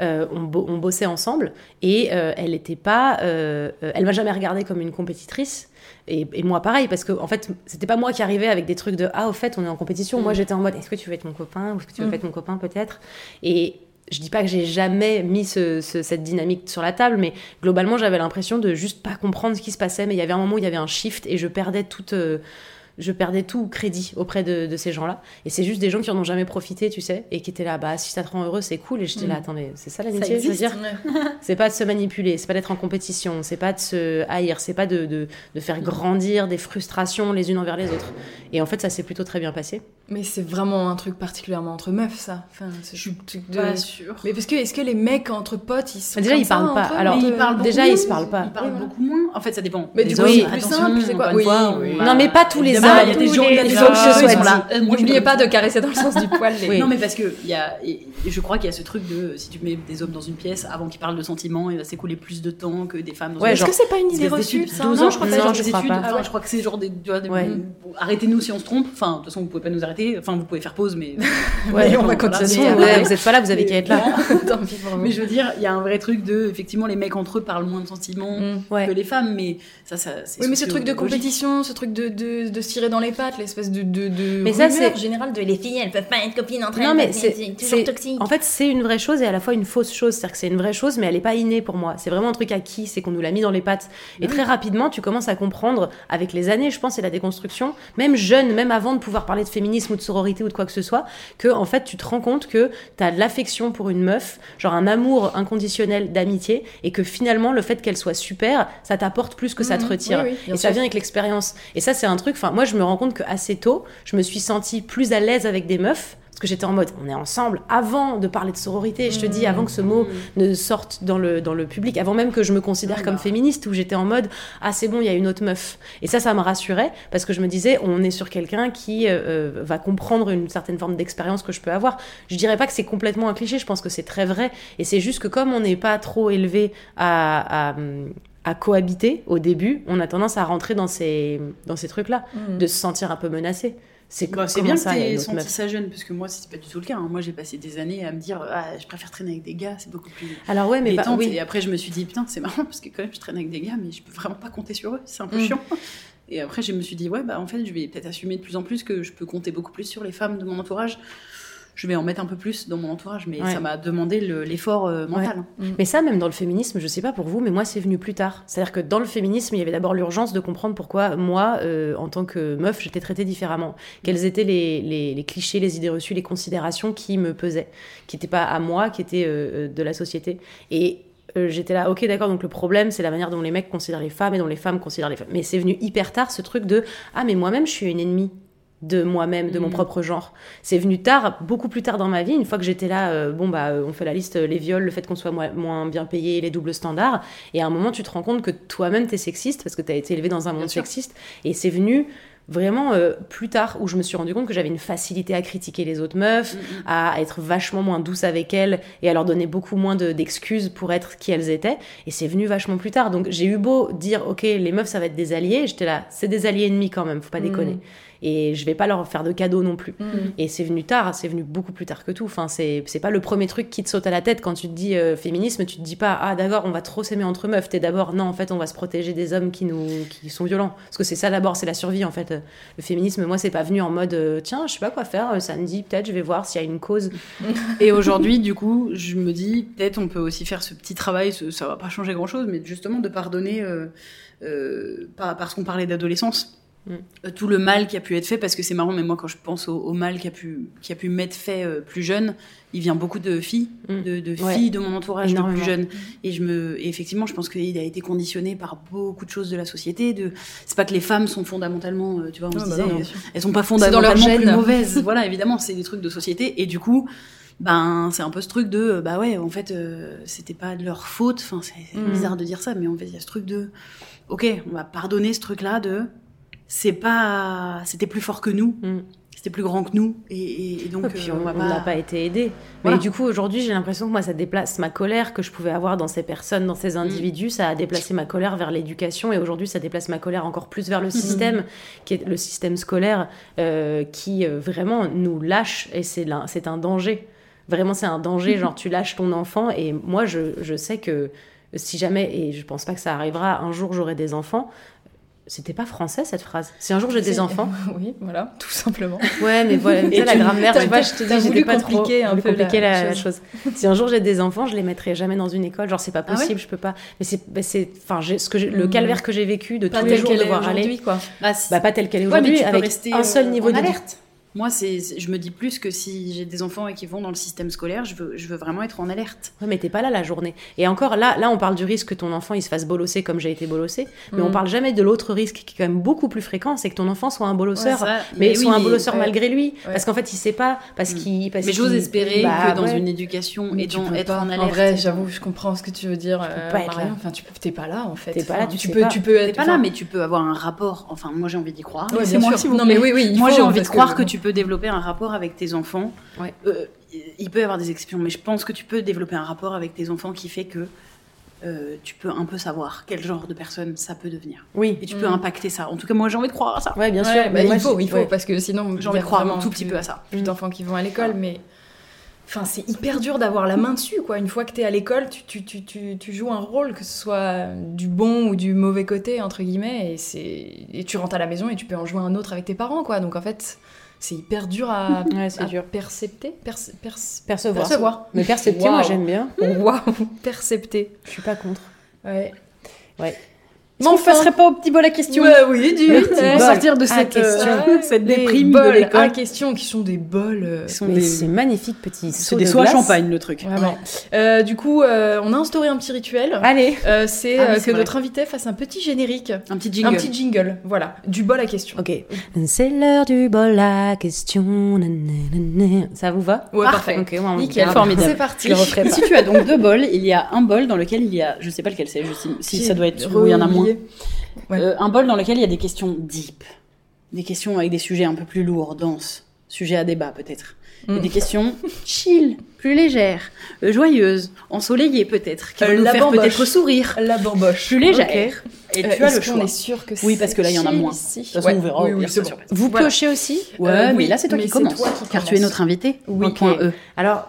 Euh, on, bo- on bossait ensemble et euh, elle était pas, elle m'a jamais regardée comme une compétitrice. Et, et moi pareil parce que en fait c'était pas moi qui arrivais avec des trucs de ah au fait on est en compétition. Moi j'étais en mode est-ce que tu veux être mon copain ou est-ce que tu veux Mm. pas être mon copain peut-être? Et je dis pas que j'ai jamais mis ce- ce- cette dynamique sur la table, mais globalement j'avais l'impression de juste pas comprendre ce qui se passait. Mais il y avait un moment où il y avait un shift et je perdais toute euh, je perdais tout crédit auprès de, de ces gens-là. Et c'est juste des gens qui en ont jamais profité, tu sais, et qui étaient là, bah si ça te rend heureux, c'est cool. Et j'étais là, Mm. attendez, c'est ça l'amitié, je veux dire C'est pas de se manipuler, c'est pas d'être en compétition, c'est pas de se haïr, c'est pas de, de, de faire grandir des frustrations les unes envers les autres. Et en fait, ça s'est plutôt très bien passé. Mais c'est vraiment un truc particulièrement entre meufs, ça. Enfin, Je suis de... Pas sûr. Mais parce que est-ce que les mecs entre potes, ils sont Déjà, comme ils parlent ça, pas. Alors, ils parlent déjà, ils se parlent pas. Ils parlent beaucoup moins. En fait, ça dépend. Mais du coup, c'est plus simple, Non, mais pas tous les Évidemment, hommes. il y a des gens- il y a des qui sont là. Euh, N'oubliez pas de caresser dans le sens du poil. les- Oui. Non, mais parce que il y a, je crois qu'il y a ce truc de si tu mets des hommes dans une pièce avant qu'ils parlent de sentiments, il va s'écouler plus de temps que des femmes dans Ouais, une Est-ce que c'est pas une idée reçue d'études. ça 12 non, ans, je crois que c'est genre des pas. Ah je crois que c'est genre Arrêtez-nous si on se trompe. Enfin, de toute façon, vous pouvez pas nous arrêter. Enfin, vous pouvez faire pause, mais. Ouais, on va continuer. vous êtes pas là, vous avez qu'à être là. Mais je veux dire, il y a un vrai truc de. Effectivement, les mecs entre eux parlent moins de sentiments Mm. que les femmes, mais ça, ça c'est. Oui, mais ce truc de compétition, ce truc de, de, tirer dans les pattes, l'espèce de, de, de Mais ça, c'est- générale de les filles, elles peuvent pas être copines entre Non, elles, mais parce c'est toujours toxique. En fait, c'est une vraie chose et à la fois une fausse chose. C'est-à-dire que c'est une vraie chose, mais elle n'est pas innée pour moi. C'est vraiment un truc acquis, c'est qu'on nous l'a mis dans les pattes. Et très rapidement, tu commences à comprendre, avec les années, je pense, et la déconstruction, même jeune, même avant de pouvoir parler de féminisme ou de sororité ou de quoi que ce soit, que en fait, tu te rends compte que tu as de l'affection pour une meuf, genre un amour inconditionnel d'amitié, et que finalement, le fait qu'elle soit super, ça t'apporte plus que ça te Mhm. retire. Oui, oui, bien et ça vient avec l'expérience. Et ça, c'est un truc, enfin, moi, je me rends compte qu'assez tôt, je me suis sentie plus à l'aise avec des meufs. Parce que j'étais en mode, on est ensemble avant de parler de sororité. Je te dis, avant que ce mot ne sorte dans le, dans le public, avant même que je me considère Oui, comme bah. féministe, où j'étais en mode, ah c'est bon, il y a une autre meuf. Et ça, ça me rassurait, parce que je me disais, on est sur quelqu'un qui euh, euh, va comprendre une certaine forme d'expérience que je peux avoir. Je dirais pas que c'est complètement un cliché, je pense que c'est très vrai. Et c'est juste que comme on n'est pas trop élevé à, à, à cohabiter au début, on a tendance à rentrer dans ces, dans ces trucs-là, Mhm. de se sentir un peu menacé. C'est Bah, bien que ça, a t'aies senti ça jeune, parce que moi, c'est pas du tout le cas. hein. Moi, j'ai passé des années à me dire, ah, je préfère traîner avec des gars, c'est beaucoup plus Alors ouais, mais pas, oui. Et après, je me suis dit, putain, c'est marrant, parce que quand même, je traîne avec des gars, mais je peux vraiment pas compter sur eux, c'est un peu Mm. chiant. Et après, je me suis dit, ouais, bah en fait, je vais peut-être assumer de plus en plus que je peux compter beaucoup plus sur les femmes de mon entourage. Je vais en mettre un peu plus dans mon entourage, mais Ouais. ça m'a demandé le- l'effort euh, mental. hein. Mais ça, même dans le féminisme, je sais pas pour vous, mais moi, c'est venu plus tard. C'est-à-dire que dans le féminisme, il y avait d'abord l'urgence de comprendre pourquoi moi, euh, en tant que meuf, j'étais traitée différemment. Quels étaient les, les- les clichés, les idées reçues, les considérations qui me pesaient, qui n'étaient pas à moi, qui étaient euh, euh, de la société. Et euh, j'étais là, ok, d'accord, donc le problème, c'est la manière dont les mecs considèrent les femmes et dont les femmes considèrent les femmes. Mais c'est venu hyper tard, ce truc de, ah, mais moi-même, je suis une ennemie de moi-même, de mon Mhm. propre genre. C'est venu tard, beaucoup plus tard dans ma vie, une fois que j'étais là, euh, bon bah euh, on fait la liste, euh, les viols, le fait qu'on soit moins, moins bien payé, les doubles standards, et à un moment tu te rends compte que toi-même t'es sexiste parce que t'as été élevé dans un monde sexiste, et c'est venu vraiment euh, plus tard où je me suis rendu compte que j'avais une facilité à critiquer les autres meufs, Mm, à être vachement moins douce avec elles et à leur donner beaucoup moins de- d'excuses pour être qui elles étaient. Et c'est venu vachement plus tard. Donc j'ai eu beau dire, ok, les meufs, ça va être des alliés. J'étais là, c'est des alliés ennemis quand même, faut pas Mm. déconner. Et je vais pas leur faire de cadeaux non plus. Mhm. Et c'est venu tard, c'est venu beaucoup plus tard que tout. Enfin, c'est pas le premier truc qui te saute à la tête quand tu te dis euh, féminisme. Tu te dis pas ah d'accord, on va trop s'aimer entre meufs. T'es d'abord non en fait on va se protéger des hommes qui nous qui sont violents. Parce que c'est ça d'abord, c'est la survie en fait. Le féminisme, moi c'est pas venu en mode euh, tiens je sais pas quoi faire euh, samedi peut-être je vais voir s'il y a une cause. Et aujourd'hui, du coup, je me dis, peut-être on peut aussi faire ce petit travail, ce- ça va pas changer grand-chose, mais justement de pardonner, euh, par- parce qu'on parlait d'adolescence, Mm. euh, tout le mal qui a pu être fait, parce que c'est marrant, mais moi quand je pense au, au mal qui a pu, qui a pu m'être fait euh, plus jeune, il vient beaucoup de filles, Mm. de, de Ouais. filles de mon entourage de plus jeunes. Et je me, et effectivement, je pense qu'il a été conditionné par beaucoup de choses de la société. De, c'est pas que les femmes sont fondamentalement, euh, tu vois, on se bah disait, non, elles sont pas dans leur fondamentalement gène. plus mauvaises. voilà, évidemment, c'est des trucs de société. Et du coup, ben, c'est un peu ce truc de, bah ouais, en fait, euh, c'était pas de leur faute. Enfin, c'est c'est Mhm. bizarre de dire ça, mais en fait, il y a ce truc de, ok, on va pardonner ce truc-là de, c'est pas, c'était plus fort que nous, Mm. c'était plus grand que nous, et, donc, Et puis euh, on on n'a pas été aidé. Voilà. Mais du coup, aujourd'hui, j'ai l'impression que moi, ça déplace ma colère que je pouvais avoir dans ces personnes, dans ces individus. Ça a déplacé ma colère vers l'éducation. Et aujourd'hui, ça déplace ma colère encore plus vers le système, qui est le système scolaire, euh, qui euh, vraiment nous lâche. Et c'est c'est un danger. vraiment c'est un danger, genre tu lâches ton enfant. Et moi, je, je sais que si jamais, et je pense pas que ça arrivera, un jour j'aurai des enfants. C'était pas français cette phrase. Si un jour j'ai des enfants. Oui, voilà, tout simplement. Ouais, mais voilà, Et la grammaire, tu vois, je te dis, j'étais pas trop compliquer un peu la compliquer la, la chose. Si un jour j'ai des enfants, je les mettrai jamais dans une école. Genre, c'est pas Ah ouais possible, je peux pas. Mais c'est, bah, c'est, enfin, ce que le Mm. calvaire que j'ai vécu de Pas tous les jours devoir aller. quoi. Bah, Bah, pas tel qu'elle est aujourd'hui, avec un seul niveau en d'éducation. alerte. Moi, c'est, je me dis plus que si j'ai des enfants et qui vont dans le système scolaire, je veux, je veux vraiment être en alerte. Ouais, mais t'es pas là la journée. Et encore, là, là, on parle du risque que ton enfant il se fasse bolosser comme j'ai été bolossé, mais on Mm. parle jamais de l'autre risque qui est quand même beaucoup plus fréquent, c'est que ton enfant soit un bolosseur, Ouais, ça, mais, mais soit oui, un bolosseur ouais. malgré lui, Ouais. parce qu'en fait il sait pas, parce Mm. qu'il. parce Mais j'ose qu'il- espérer Bah, que dans ouais. une éducation Mais et tu dans peux être pas. en alerte. En vrai, j'avoue, je comprends ce que tu veux dire, euh, pas être Marion. là. Enfin, tu t'es pas là en fait. T'es pas là, Enfin, tu tu peux, pas. tu peux T'es être. pas là, mais tu peux avoir un rapport. Enfin, moi j'ai envie d'y croire. Non, mais oui, oui. Moi j'ai envie de croire que... tu peux développer un rapport avec tes enfants. Ouais. Euh, il peut y avoir des exceptions, mais je pense que tu peux développer un rapport avec tes enfants qui fait que euh, tu peux un peu savoir quel genre de personne ça peut devenir. Oui. Et tu peux Mm. impacter ça. En tout cas, moi j'ai envie de croire à ça. Ouais, bien Ouais, sûr. bah, moi, il faut, il faut, ouais. parce que sinon, J'ai envie de croire un tout petit peu à ça. Plus d'enfants qui vont à l'école, mais. Enfin, c'est hyper dur d'avoir la main dessus, quoi. Une fois que t'es à l'école, tu, tu, tu, tu, tu joues un rôle, que ce soit du bon ou du mauvais côté, entre guillemets, et, et tu rentres à la maison et tu peux en jouer un autre avec tes parents, quoi. Donc en fait, c'est hyper dur à, Ouais, à dur. percepter. perce- perce- Percevoir. Percevoir. Mais percepter, moi Waouh. j'aime bien. Waouh, percepter. Je suis pas contre. Ouais. Ouais. Bon, on passerait pas au petit bol à question Ouais, oui, du ouais. bol sortir de cette, euh, question. cette déprime bols de l'école. à question qui sont des bols. euh, des- c'est magnifique petit C'est des de soies champagne le truc. Vraiment. Euh, du coup, euh, on a instauré un petit rituel. Allez. Euh, c'est Ah euh, que vrai. notre invité fasse un petit générique, Un petit jingle. un petit jingle, voilà, du bol à question. Ok. C'est l'heure du bol à question. Ça vous va? Ouais, Parfait. parfait. Ok, ouais, on Nickel, formidable. C'est parti. Je. Si tu as donc deux bols, il y a un bol dans lequel il y a, je sais pas lequel c'est, si ça doit être, ou il y en a moins. Ouais. Euh, un bol dans lequel il y a des questions deep, des questions avec des sujets un peu plus lourds, denses, sujets à débat peut-être, et Mm. des questions chill, plus légères, euh, joyeuses, ensoleillées peut-être, qui Euh, vont nous la faire bamboche. peut-être sourire, La bamboche. plus légères. Ok. Et Euh, tu as le choix. est sûr que c'est Oui, parce que là, il y en a moins. De toute façon, on verra. Oui, on oui, bon. Vous Voilà. piochez aussi Ouais, Euh, mais oui, là c'est toi qui commence, car tu es notre invité. Oui, Point. E. Alors,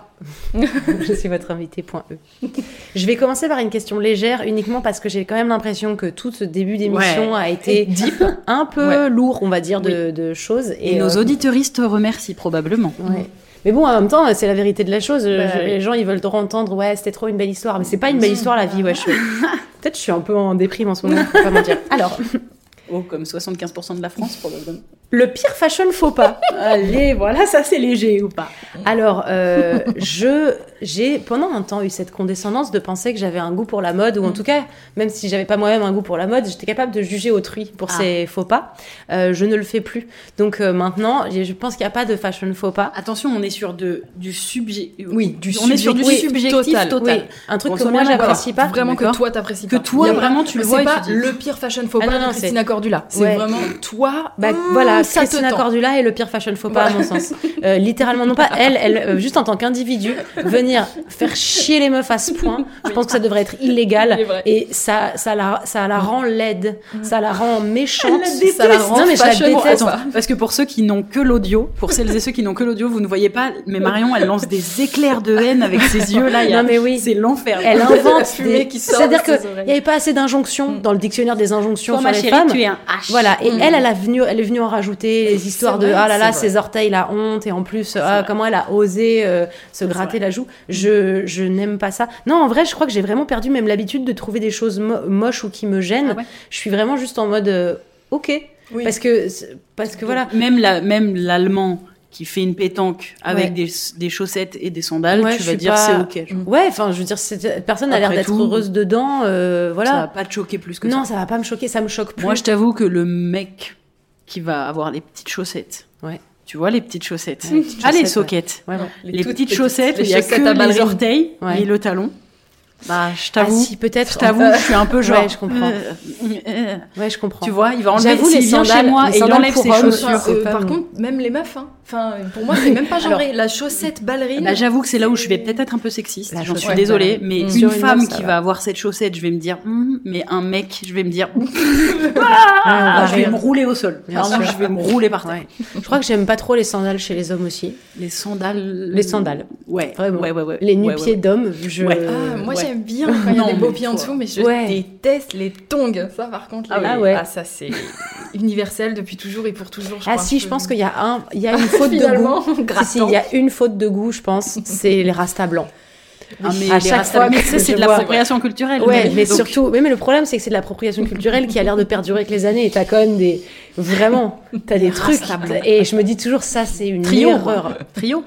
je suis votre invité, point E. Je vais commencer par une question légère, uniquement parce que j'ai quand même l'impression que tout ce début d'émission Ouais. a été Deep. un peu Ouais. lourd, on va dire, de, de choses. Et, nos euh, auditeuristes te remercient probablement. ouais. Mais bon, en même temps, c'est la vérité de la chose. Bah, Je- oui. Les gens, ils veulent trop entendre, ouais, c'était trop une belle histoire. Mais c'est pas une belle histoire, la vie, ouais. je Peut-être je suis un peu en déprime en ce moment, faut pas mentir. Alors, Oh, comme 75% de la France probablement. le pire fashion faux pas. Allez, voilà, ça c'est léger ou pas Alors, euh, je j'ai pendant un temps eu cette condescendance de penser que j'avais un goût pour la mode, ou en tout cas, même si j'avais pas moi-même un goût pour la mode, j'étais capable de juger autrui pour Ah. ses faux pas. Euh, je ne le fais plus. Donc euh, maintenant, je pense qu'il n'y a pas de fashion faux pas. Attention, on est sur de, du subjet. Oui, du on est sur du subjectif subjectif total. total. Oui, un truc On que moi j'apprécie pas. Vraiment que toi t'apprécies Que pas. toi, Il y a vraiment, tu le vois pas dis- le pire fashion faux Ah pas non, de non, Christina Cordula. C'est Ouais. vraiment toi. Bah, hum, voilà, ça Christina. Cordula est le pire fashion faux pas à mon sens. Euh, littéralement, non pas elle, elle euh, juste en tant qu'individu, venir faire chier les meufs à ce point, je pense que ça devrait être illégal. Et ça, ça, la, ça la rend laide, ça la rend méchante. déteste. Ça la rend non, mais je la déteste. Parce que pour ceux qui n'ont que l'audio, pour celles et ceux qui n'ont que l'audio, vous ne voyez pas, mais Marion, elle lance des éclairs de haine avec ses yeux là. Non, mais oui. C'est l'enfer. Elle La invente fumée des... qui sort C'est-à-dire de que ses oreilles. il n'y avait pas assez d'injonctions dans le dictionnaire des injonctions Toi, sur ma les chérie, femmes. tu es un H. Voilà, et Mm. elle, elle, a venu, elle est venue en rajouter les histoires de ah là là, ses orteils, la honte, et en plus, ah, comment elle a osé euh, se gratter vrai. la joue. Je, je n'aime pas ça. Non, en vrai, je crois que j'ai vraiment perdu même l'habitude de trouver des choses mo- moches ou qui me gênent. Ah ouais Je suis vraiment juste en mode euh, ok. Oui. Parce que, parce que voilà. Même la, même l'allemand qui fait une pétanque avec Ouais. des, des chaussettes et des sandales, Ouais, tu vas dire pas- c'est ok. genre. Ouais, enfin, je veux dire, cette personne a l'air d'être heureuse dedans. euh, voilà. Ça va pas te choquer plus que non, ça. ça va pas me choquer, ça me choque plus. Moi, je t'avoue que le mec qui va avoir les petites chaussettes, Ouais. Tu vois les petites chaussettes, les petites ah les chaussettes, soquettes, Ouais, ouais. les, toutes petites petites, chaussettes, il y a chaussettes que les orteils Ouais. et le talon. Bah, je Ah t'avoue, si, peut-être. je t'avoue, je suis un peu genre. Ouais, je comprends. euh, euh, Ouais, je comprends. Tu vois, il va enlever. Les vient chez moi et il enlève ses chaussures. Euh, par contre, même les meufs, hein. Enfin, pour moi, c'est même pas genré. la chaussette ballerine. Bah, j'avoue que c'est là où je vais peut-être être un peu sexiste. J'en suis désolée, mais Mm. une femme qui va. avoir cette chaussette, je vais me dire, Hum, mais un mec, je vais me dire, Ah, ah, je vais me rouler au sol. Sûr. je vais me rouler par terre. Je crois que j'aime pas trop les sandales chez les hommes aussi. Les sandales. Les sandales. Ouais, Vraiment. Ouais, ouais, ouais. Les nu-pieds d'hommes, je. Ah, moi. J'aime bien quand il y a des beaux pieds en dessous, mais je Ouais. déteste les tongs. Ça, par contre, Ah les- ouais. Ah ouais. ah, ça c'est universel depuis toujours et pour toujours. Je Ah crois. si, je pense qu'il y a un, il y a une faute de Finalement, goût. Si, il y a une faute de goût, je pense, c'est les rastas blancs. Ah, mais À chaque fois mais c'est de l'appropriation culturelle. Ouais, mais donc- surtout, mais, mais le problème c'est que c'est de l'appropriation culturelle qui a l'air de perdurer avec les années. Et t'as quand même des, vraiment, t'as des trucs. Et je me dis toujours ça, c'est une Trio. erreur. Trio.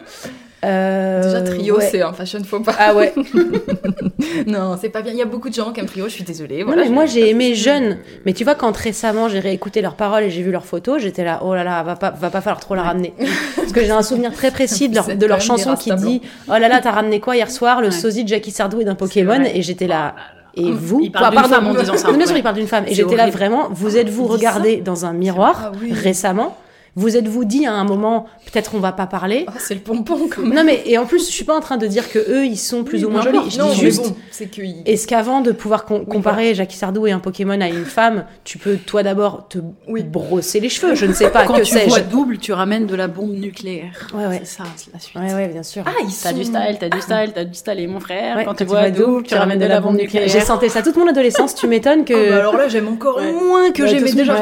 Euh, Déjà, trio, ouais. c'est un fashion faux pas. Ah ouais. non, c'est pas bien. Il y a beaucoup de gens qui aiment trio, je suis désolée. Non, voilà, mais je- moi j'ai aimé jeune. Mais tu vois, quand récemment j'ai réécouté leurs paroles et j'ai vu leurs photos, j'étais là, oh là là, va pas, va pas falloir trop la ramener. Parce que j'ai un souvenir très précis de leur, de chanson qui dit, oh là là, t'as ramené quoi hier soir? Le Ouais. sosie de Jackie Sardou et d'un Pokémon. Et j'étais là. Et vous? Il parle Quoi, d'une pardon, femme en disant ça, Bien sûr, il parle d'une femme. Et j'étais là vraiment, vous êtes-vous regardé dans un miroir Ah oui. récemment? Vous êtes-vous dit à un moment, peut-être on va pas parler Ah, c'est le pompon quand même. Non mais, et en plus, je suis pas en train de dire que eux, ils sont plus Oui, ou moins jolis. Je non, dis mais juste, bon, c'est que. est-ce qu'avant de pouvoir com- comparer Jackie Sardou et un Pokémon à une femme, tu peux toi d'abord te Oui. brosser les cheveux? Je ne sais pas, Quand que tu sais-je? vois double, tu ramènes de la bombe nucléaire. Ouais, ouais. C'est ça, c'est la suite. Ouais, ouais, bien sûr. Ah, ils T'as sont. du style, t'as du style, t'as du style. Et mon frère, Ouais, quand, tu vois double, double, tu ramènes de la bombe nucléaire. J'ai senti ça toute mon adolescence, tu m'étonnes que... Ah, bah alors là, j'aime encore moins que j'aimais déjà.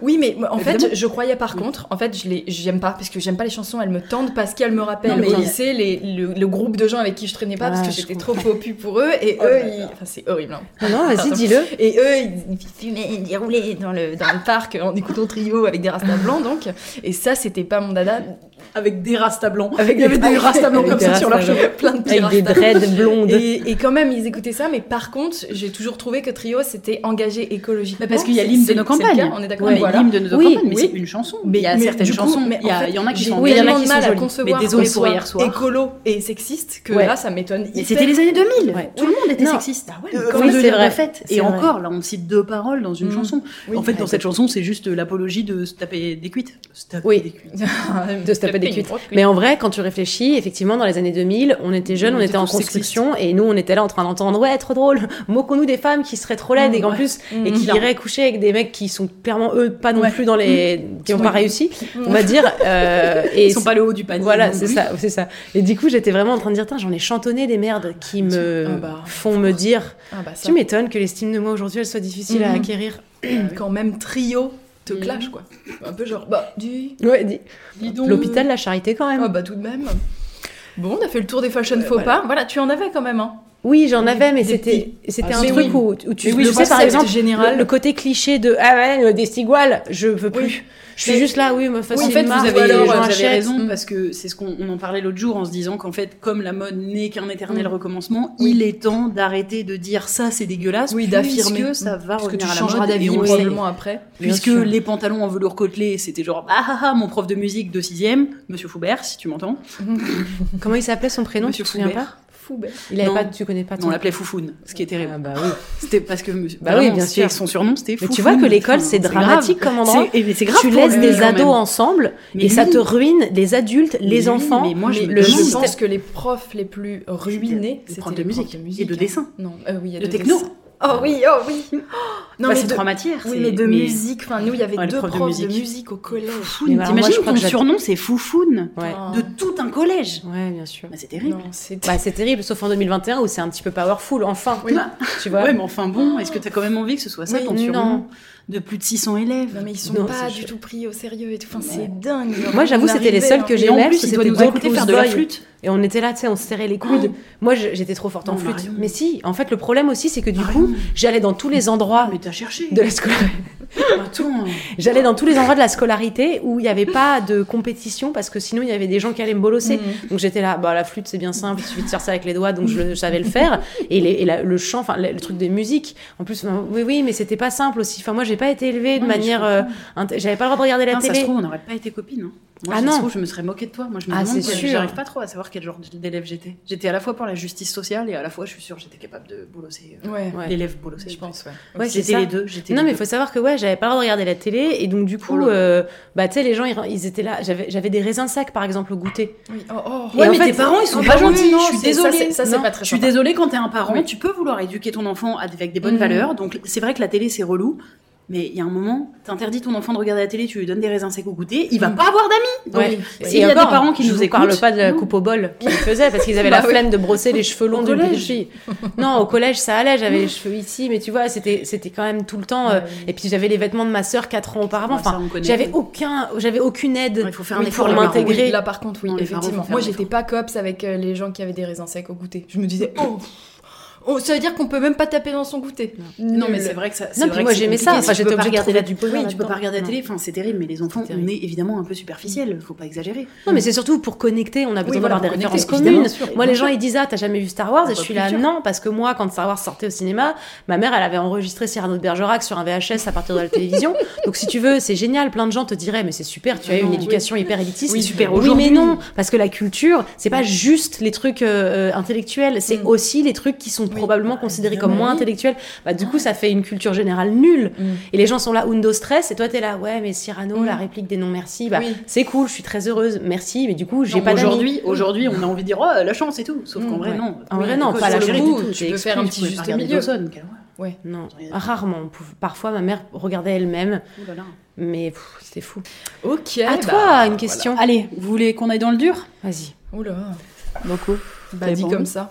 Oui, mais en fait, je croyais par contre, en fait, je les, j'aime pas parce que j'aime pas les chansons, elles me tendent parce qu'elles me rappellent Non, mais au lycée les, le, le groupe de gens avec qui je traînais pas parce Ah, que j'étais trop popu pour eux et Oh eux, ils... enfin, c'est horrible. hein. Non, non, vas-y, dis-le. Et eux, ils, fumaient, ils roulaient dans le, dans le parc en écoutant trio avec des rastas blancs, donc. Et ça, c'était pas mon dada. Avec des rastas blancs. Avec Il y avait des- des rastas blancs comme ça sur leurs cheveux. Plein de petits Avec des dreads blondes. Et, et quand même, ils écoutaient ça, mais par contre, j'ai toujours trouvé que Trio, c'était engagé écologiquement. Mais parce qu'il y a l'hymne de nos campagnes. cas, on est d'accord. Ouais, mais voilà. l'hymne de nos Oui, campagnes, mais oui. c'est une chanson. Mais il y a mais certaines chansons, mais il y, en a- fait, il y en a qui sont Oui, il y en a qui sont mal à jolies. concevoir Mais désolé qu'on pour soit hier soir. écolo et sexiste que Ouais. là, ça m'étonne. Mais c'était les années 2000. Ouais. Tout le monde était Non. sexiste. Ah ouais, Euh, oui, de c'est vrai. C'est Et vrai. encore, là, on cite deux paroles dans une Mm. chanson. Oui. en fait, dans cette chanson, c'est juste l'apologie de se taper des cuites. Se taper Oui. des cuites. de se taper des cuites. Mais en vrai, quand tu réfléchis, effectivement, dans les années 2000, on était jeunes, On était en construction, et nous, on était là en train d'entendre, ouais, trop drôle, moquons-nous des femmes qui seraient trop laides, et qu'en ouais. plus, Mmh, et qui iraient coucher avec des mecs qui sont clairement, eux, pas non plus dans les, qui n'ont Oui. pas réussi, on va dire, euh, et Ils sont pas le haut du panier. Voilà, c'est ça, c'est ça. Et du coup, j'étais vraiment en train de dire, j'en ai chantonné des merdes qui me Ah bah. font me dire, Ah bah tu m'étonnes que l'estime de moi aujourd'hui, elle soit difficile à Mhm. acquérir. Quand même Trio te Mhm. clash, quoi. Un peu genre, bah, dis, Ouais, dis. dis donc. L'hôpital, la charité quand même. Ah bah tout de même. Bon, on a fait le tour des fashion faux pas. Voilà, tu en avais quand même, hein. Oui, j'en avais, mais c'était petits- c'était Ah, un truc oui. où, où tu, oui, sais par exemple général. le, le côté cliché de ah ouais des stiguales, je veux plus. Oui. Je suis juste là, oui, me En facile fait, vous avez, alors, vous avez raison Mm. parce que c'est ce qu'on on en parlait l'autre jour en se disant qu'en fait, comme la mode n'est qu'un éternel Mm. recommencement, il est temps d'arrêter de dire ça c'est dégueulasse, Oui, d'affirmer. ça va Parce que tu revenir à la changeras mode d'avis probablement après. Puisque les pantalons en velours côtelé, c'était genre ah ah ah mon prof de musique de sixième, Monsieur Foubert, si tu m'entends. Comment il s'appelait son prénom Monsieur Foubert. Ben. Il avait Non. pas, tu connais pas. Non, ton- on l'appelait Foufoune, ce qui est terrible. Ah bah oui. C'était parce que Bah vraiment, oui, bien sûr. son surnom c'était Mais Foufoune. tu vois que l'école c'est grave. dramatique comme endroit. C'est- et mais c'est grave Tu laisses des ados même. ensemble Mais et ça te ruine les adultes, les Mais enfants. mais moi, je Mais le je pense que les profs les plus ruinés, les c'était profs les de musique et de hein. dessin. Non, euh, oui, il y a De de techno. Oh oui, oh oui. Oh, non, Bah, mais c'est de... trois matières. Oui, mais de musique. Enfin, nous, il y avait Ouais, deux prof de profs de musique. musique, au collège. T'imagines ton surnom c'est Foufoune Ouais. De tout un collège. Ouais, bien sûr. Bah, c'est terrible. Bah, c'est terrible, sauf en 2021 où c'est un petit peu powerful, enfin. Oui. Tu vois? Ouais, mais enfin bon, est-ce que t'as quand même envie que ce soit ça Oui, ton non. surnom de plus de 600 élèves Non, mais ils sont Non, pas du tout pris au sérieux et tout. Enfin, c'est dingue. Moi, j'avoue, On c'était les seuls que j'aimais en plus, que il doit c'était nous écouter faire de la flûte. Et on était là, tu sais, on se serrait les coudes. Moi, je- j'étais trop forte en flûte. Marion. Mais si, en fait, le problème aussi, c'est que du Marion. coup, j'allais dans tous les endroits Mais t'as cherché. de la scolarité. J'allais dans tous les endroits de la scolarité où il n'y avait pas de compétition parce que sinon il y avait des gens qui allaient me bolosser. Mhm. Donc j'étais là, bah la flûte c'est bien simple, il suffit de faire ça avec les doigts, donc je, le- je savais le faire. Et, les- et la- le chant, enfin le, le truc de musique. En plus, oui oui, mais c'était pas simple aussi. Enfin moi j'ai pas été élevée de Non, manière, euh, j'avais pas le droit de regarder la Non, ça se télé. trouve, on n'aurait pas été copines. hein. Moi, Ah ça se non. trouve, je me serais moquée de toi. Moi, je me Ah, demande, c'est quel- sûr. j'arrive pas trop à savoir quel genre d'élève j'étais. J'étais à la fois pour la justice sociale et à la fois, je suis sûre, j'étais capable de bolosser. euh, Ouais, Ouais. L'élève bolossé. je pense, ouais. Ouais, J'étais les deux. j'étais Non les mais il faut savoir que ouais, j'avais pas le droit de regarder la télé. Et donc, du coup, Oh euh, bah, tu sais, les gens, ils, ils étaient là. J'avais j'avais des raisins secs, par exemple, au goûter. Oui. Oh, oh. Ouais, mais fait, tes parents, ils sont pas gentils. non, je suis désolée. ça, c'est pas très Je suis désolée quand t'es un parent, tu peux vouloir éduquer ton enfant avec des bonnes Mhm. valeurs. Donc, c'est vrai que la télé, c'est relou. Mais il y a un moment, t'interdis ton enfant de regarder la télé, tu lui donnes des raisins secs au goûter, il va Mhm. pas avoir d'amis. Donc, Ouais. s'il y a des parents qui je nous vous parle écoutent, pas de la coupe au bol qu'ils faisaient parce qu'ils avaient Bah la oui. flemme de brosser les cheveux longs collège. fille. Non, au collège ça allait, j'avais les cheveux ici, mais tu vois, c'était c'était quand même tout le temps. euh. Et puis j'avais les vêtements de ma sœur quatre ans auparavant. Ouais, enfin, j'avais aucun, j'avais aucune aide Ouais, il faut faire un oui, effort, pour m'intégrer. Là par contre, oui, effectivement. Moi, j'étais pas cops avec euh, les gens qui avaient des raisins secs au goûter. Je me disais, oh, oh, ça veut dire qu'on peut même pas taper dans son goûter. Non, mais c'est vrai que ça. c'est Non, vrai puis moi j'aimais ça. Enfin, Tu j'étais peux pas obligée de regarder trouver la du Oui, tu peux pas regarder la télé, enfin c'est terrible, mais les enfants, on est évidemment un peu superficiel, faut pas exagérer. Non, mais c'est surtout pour connecter, on a besoin d'avoir des références communes. Moi, les gens, ils disent Ah, t'as jamais vu Star Wars Et je suis là, non, parce que moi, quand Star Wars sortait au cinéma, ma mère, elle avait enregistré Cyrano de Bergerac sur un VHS à partir de la télévision. Donc, si tu veux, c'est génial. Plein de gens te diraient Mais c'est super, tu as eu une éducation hyper élitiste. Oui, super. Oui, mais non, parce que la culture, c'est pas juste les trucs euh, euh, intellectuels, c'est Mm. aussi les trucs qui sont probablement bah, considérés comme moins intellectuels. Bah, du coup, ça fait une culture générale nulle. Mm. Et les gens sont là, Undo stress, et toi, t'es là, ouais, mais Cyrano, Mm. la réplique des non-merci, bah, Oui. c'est cool, je suis très heureuse, merci, mais du coup, j'ai Non, pas aujourd'hui, aujourd'hui, on a envie de dire oh la chance et tout, sauf qu'en Mm, vrai ouais. non. En Oui, vrai, non, pas c'est la tout, tu exclus, faire un petit juste milieu. Horreur. Non, rarement. Parfois, ma mère regardait elle-même, Oh mais c'était fou. Ok. à bah, toi, une question. Allez, vous voulez qu'on aille dans le dur? Vas-y. Oula. Beaucoup. Bah, C'est dit bon. comme ça.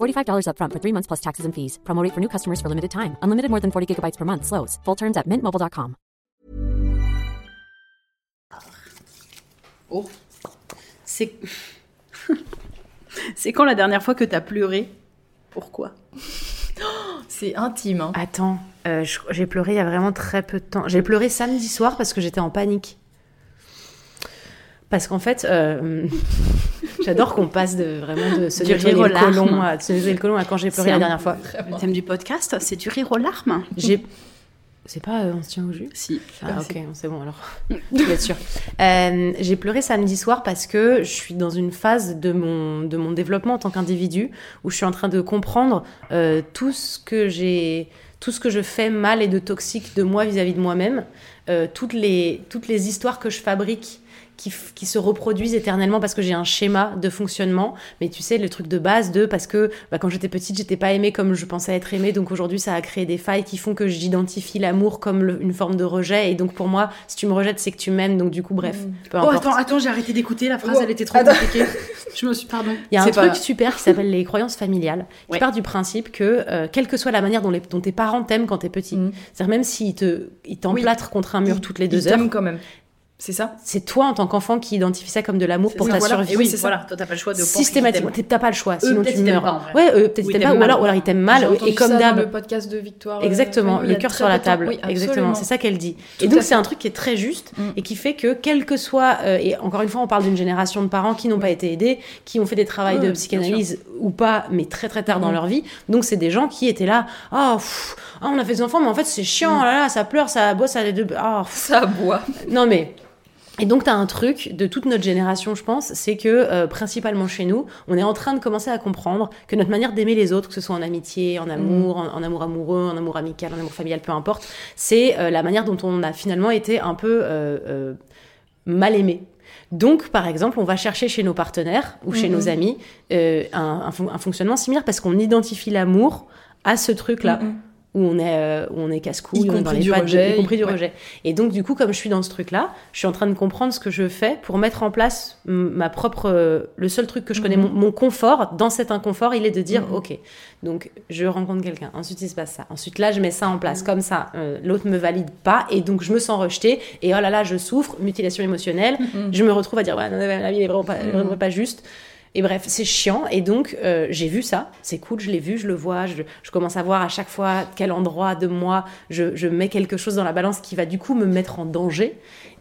$45 upfront for three months plus taxes and fees. Promo rate for new customers for limited time. Unlimited more than 40 gigabytes per month. Slows. Full terms at mintmobile.com. Oh. C'est C'est quand la dernière fois que t'as pleuré? Pourquoi? C'est intime. Hein. Attends, euh, j'ai pleuré il y a vraiment très peu de temps. J'ai pleuré samedi soir parce que j'étais en panique. Parce qu'en fait, euh, j'adore qu'on passe de vraiment de se nettoyer le colon à se nettoyer le colon à quand j'ai pleuré la un- dernière fois. Le thème du podcast, c'est du rire aux larmes J'ai. C'est pas euh, on se tient au jus? Si. Ah ok, c'est bon alors. Je vais être sûre. Euh, j'ai pleuré samedi soir parce que je suis dans une phase de mon, de mon développement en tant qu'individu où je suis en train de comprendre euh, tout ce que j'ai tout ce que je fais mal et de toxique de moi vis-à-vis de moi-même, euh, toutes, les, toutes les histoires que je fabrique qui, qui se reproduisent éternellement parce que j'ai un schéma de fonctionnement. Mais tu sais, le truc de base de parce que bah, quand j'étais petite, j'étais pas aimée comme je pensais être aimée. Donc aujourd'hui, ça a créé des failles qui font que j'identifie l'amour comme le- une forme de rejet. Et donc pour moi, si tu me rejettes, c'est que tu m'aimes. Donc du coup, bref, peu Oh, importe. attends, attends, j'ai arrêté d'écouter la phrase, Oh, elle était trop attends. compliquée. Je me suis, pardon. Il y a un truc super qui s'appelle les croyances familiales, qui Ouais. part du principe que, euh, quelle que soit la manière dont, les- dont tes parents t'aiment quand t'es petit, Mhm. c'est-à-dire même s'ils te, ils t'emplâtrent contre un mur toutes les deux heures, quand même. C'est ça c'est toi en tant qu'enfant qui identifie ça comme de l'amour pour ta voilà. survie. Et oui, c'est ça. toi t'as pas le choix de Systématiquement, t'as pas le choix, sinon peut-être tu meurs. pas, en vrai. ouais, eux, peut-être Ou ils ils t'aiment pas, ou alors, ou alors ils t'aiment mal, et comme d'hab. le podcast de Victoire. euh, Exactement, y le a cœur sur la table. Oui, Exactement, c'est ça qu'elle dit. Tout et donc c'est un truc qui est très juste Mm. et qui fait que quel que soit, euh, et encore une fois on parle d'une génération de parents qui n'ont pas été aidés, qui ont fait des travaux de psychanalyse ou pas, mais très très tard dans Mm. leur vie. Donc c'est des gens qui étaient là, ah ah, on a fait des enfants, mais en fait c'est chiant, Mm. oh là là, ça pleure, ça boit, ça... Ah. Ça boit. Non mais... Et donc, tu as un truc de toute notre génération, je pense, c'est que, euh, principalement chez nous, on est en train de commencer à comprendre que notre manière d'aimer les autres, que ce soit en amitié, en amour, en, en amour amoureux, en amour amical, en amour familial, peu importe, c'est euh, la manière dont on a finalement été un peu euh, euh, mal aimé. Donc, par exemple, on va chercher chez nos partenaires ou chez Mhm. nos amis euh, un, un fon- un fonctionnement similaire parce qu'on identifie l'amour à ce truc-là Mhm. Où on est, euh, où on est est dans les pattes, rejet, y compris du ouais. rejet. Et donc, du coup, comme je suis dans ce truc-là, je suis en train de comprendre ce que je fais pour mettre en place ma propre. euh, le seul truc que je connais, Mhm. mon, mon confort, dans cet inconfort, il est de dire Mhm. Ok, donc je rencontre quelqu'un, ensuite il se passe ça, ensuite là, je mets ça en place, comme ça, euh, l'autre me valide pas, et donc je me sens rejetée, et oh là là, je souffre, mutilation émotionnelle, Mhm. je me retrouve à dire Ouais, non, la vie est vraiment pas, Mhm. vraiment pas juste. Et bref, c'est chiant. Et donc, euh, j'ai vu ça. C'est cool, je l'ai vu, je le vois. Je, je commence à voir à chaque fois quel endroit de moi je, je mets quelque chose dans la balance qui va du coup me mettre en danger.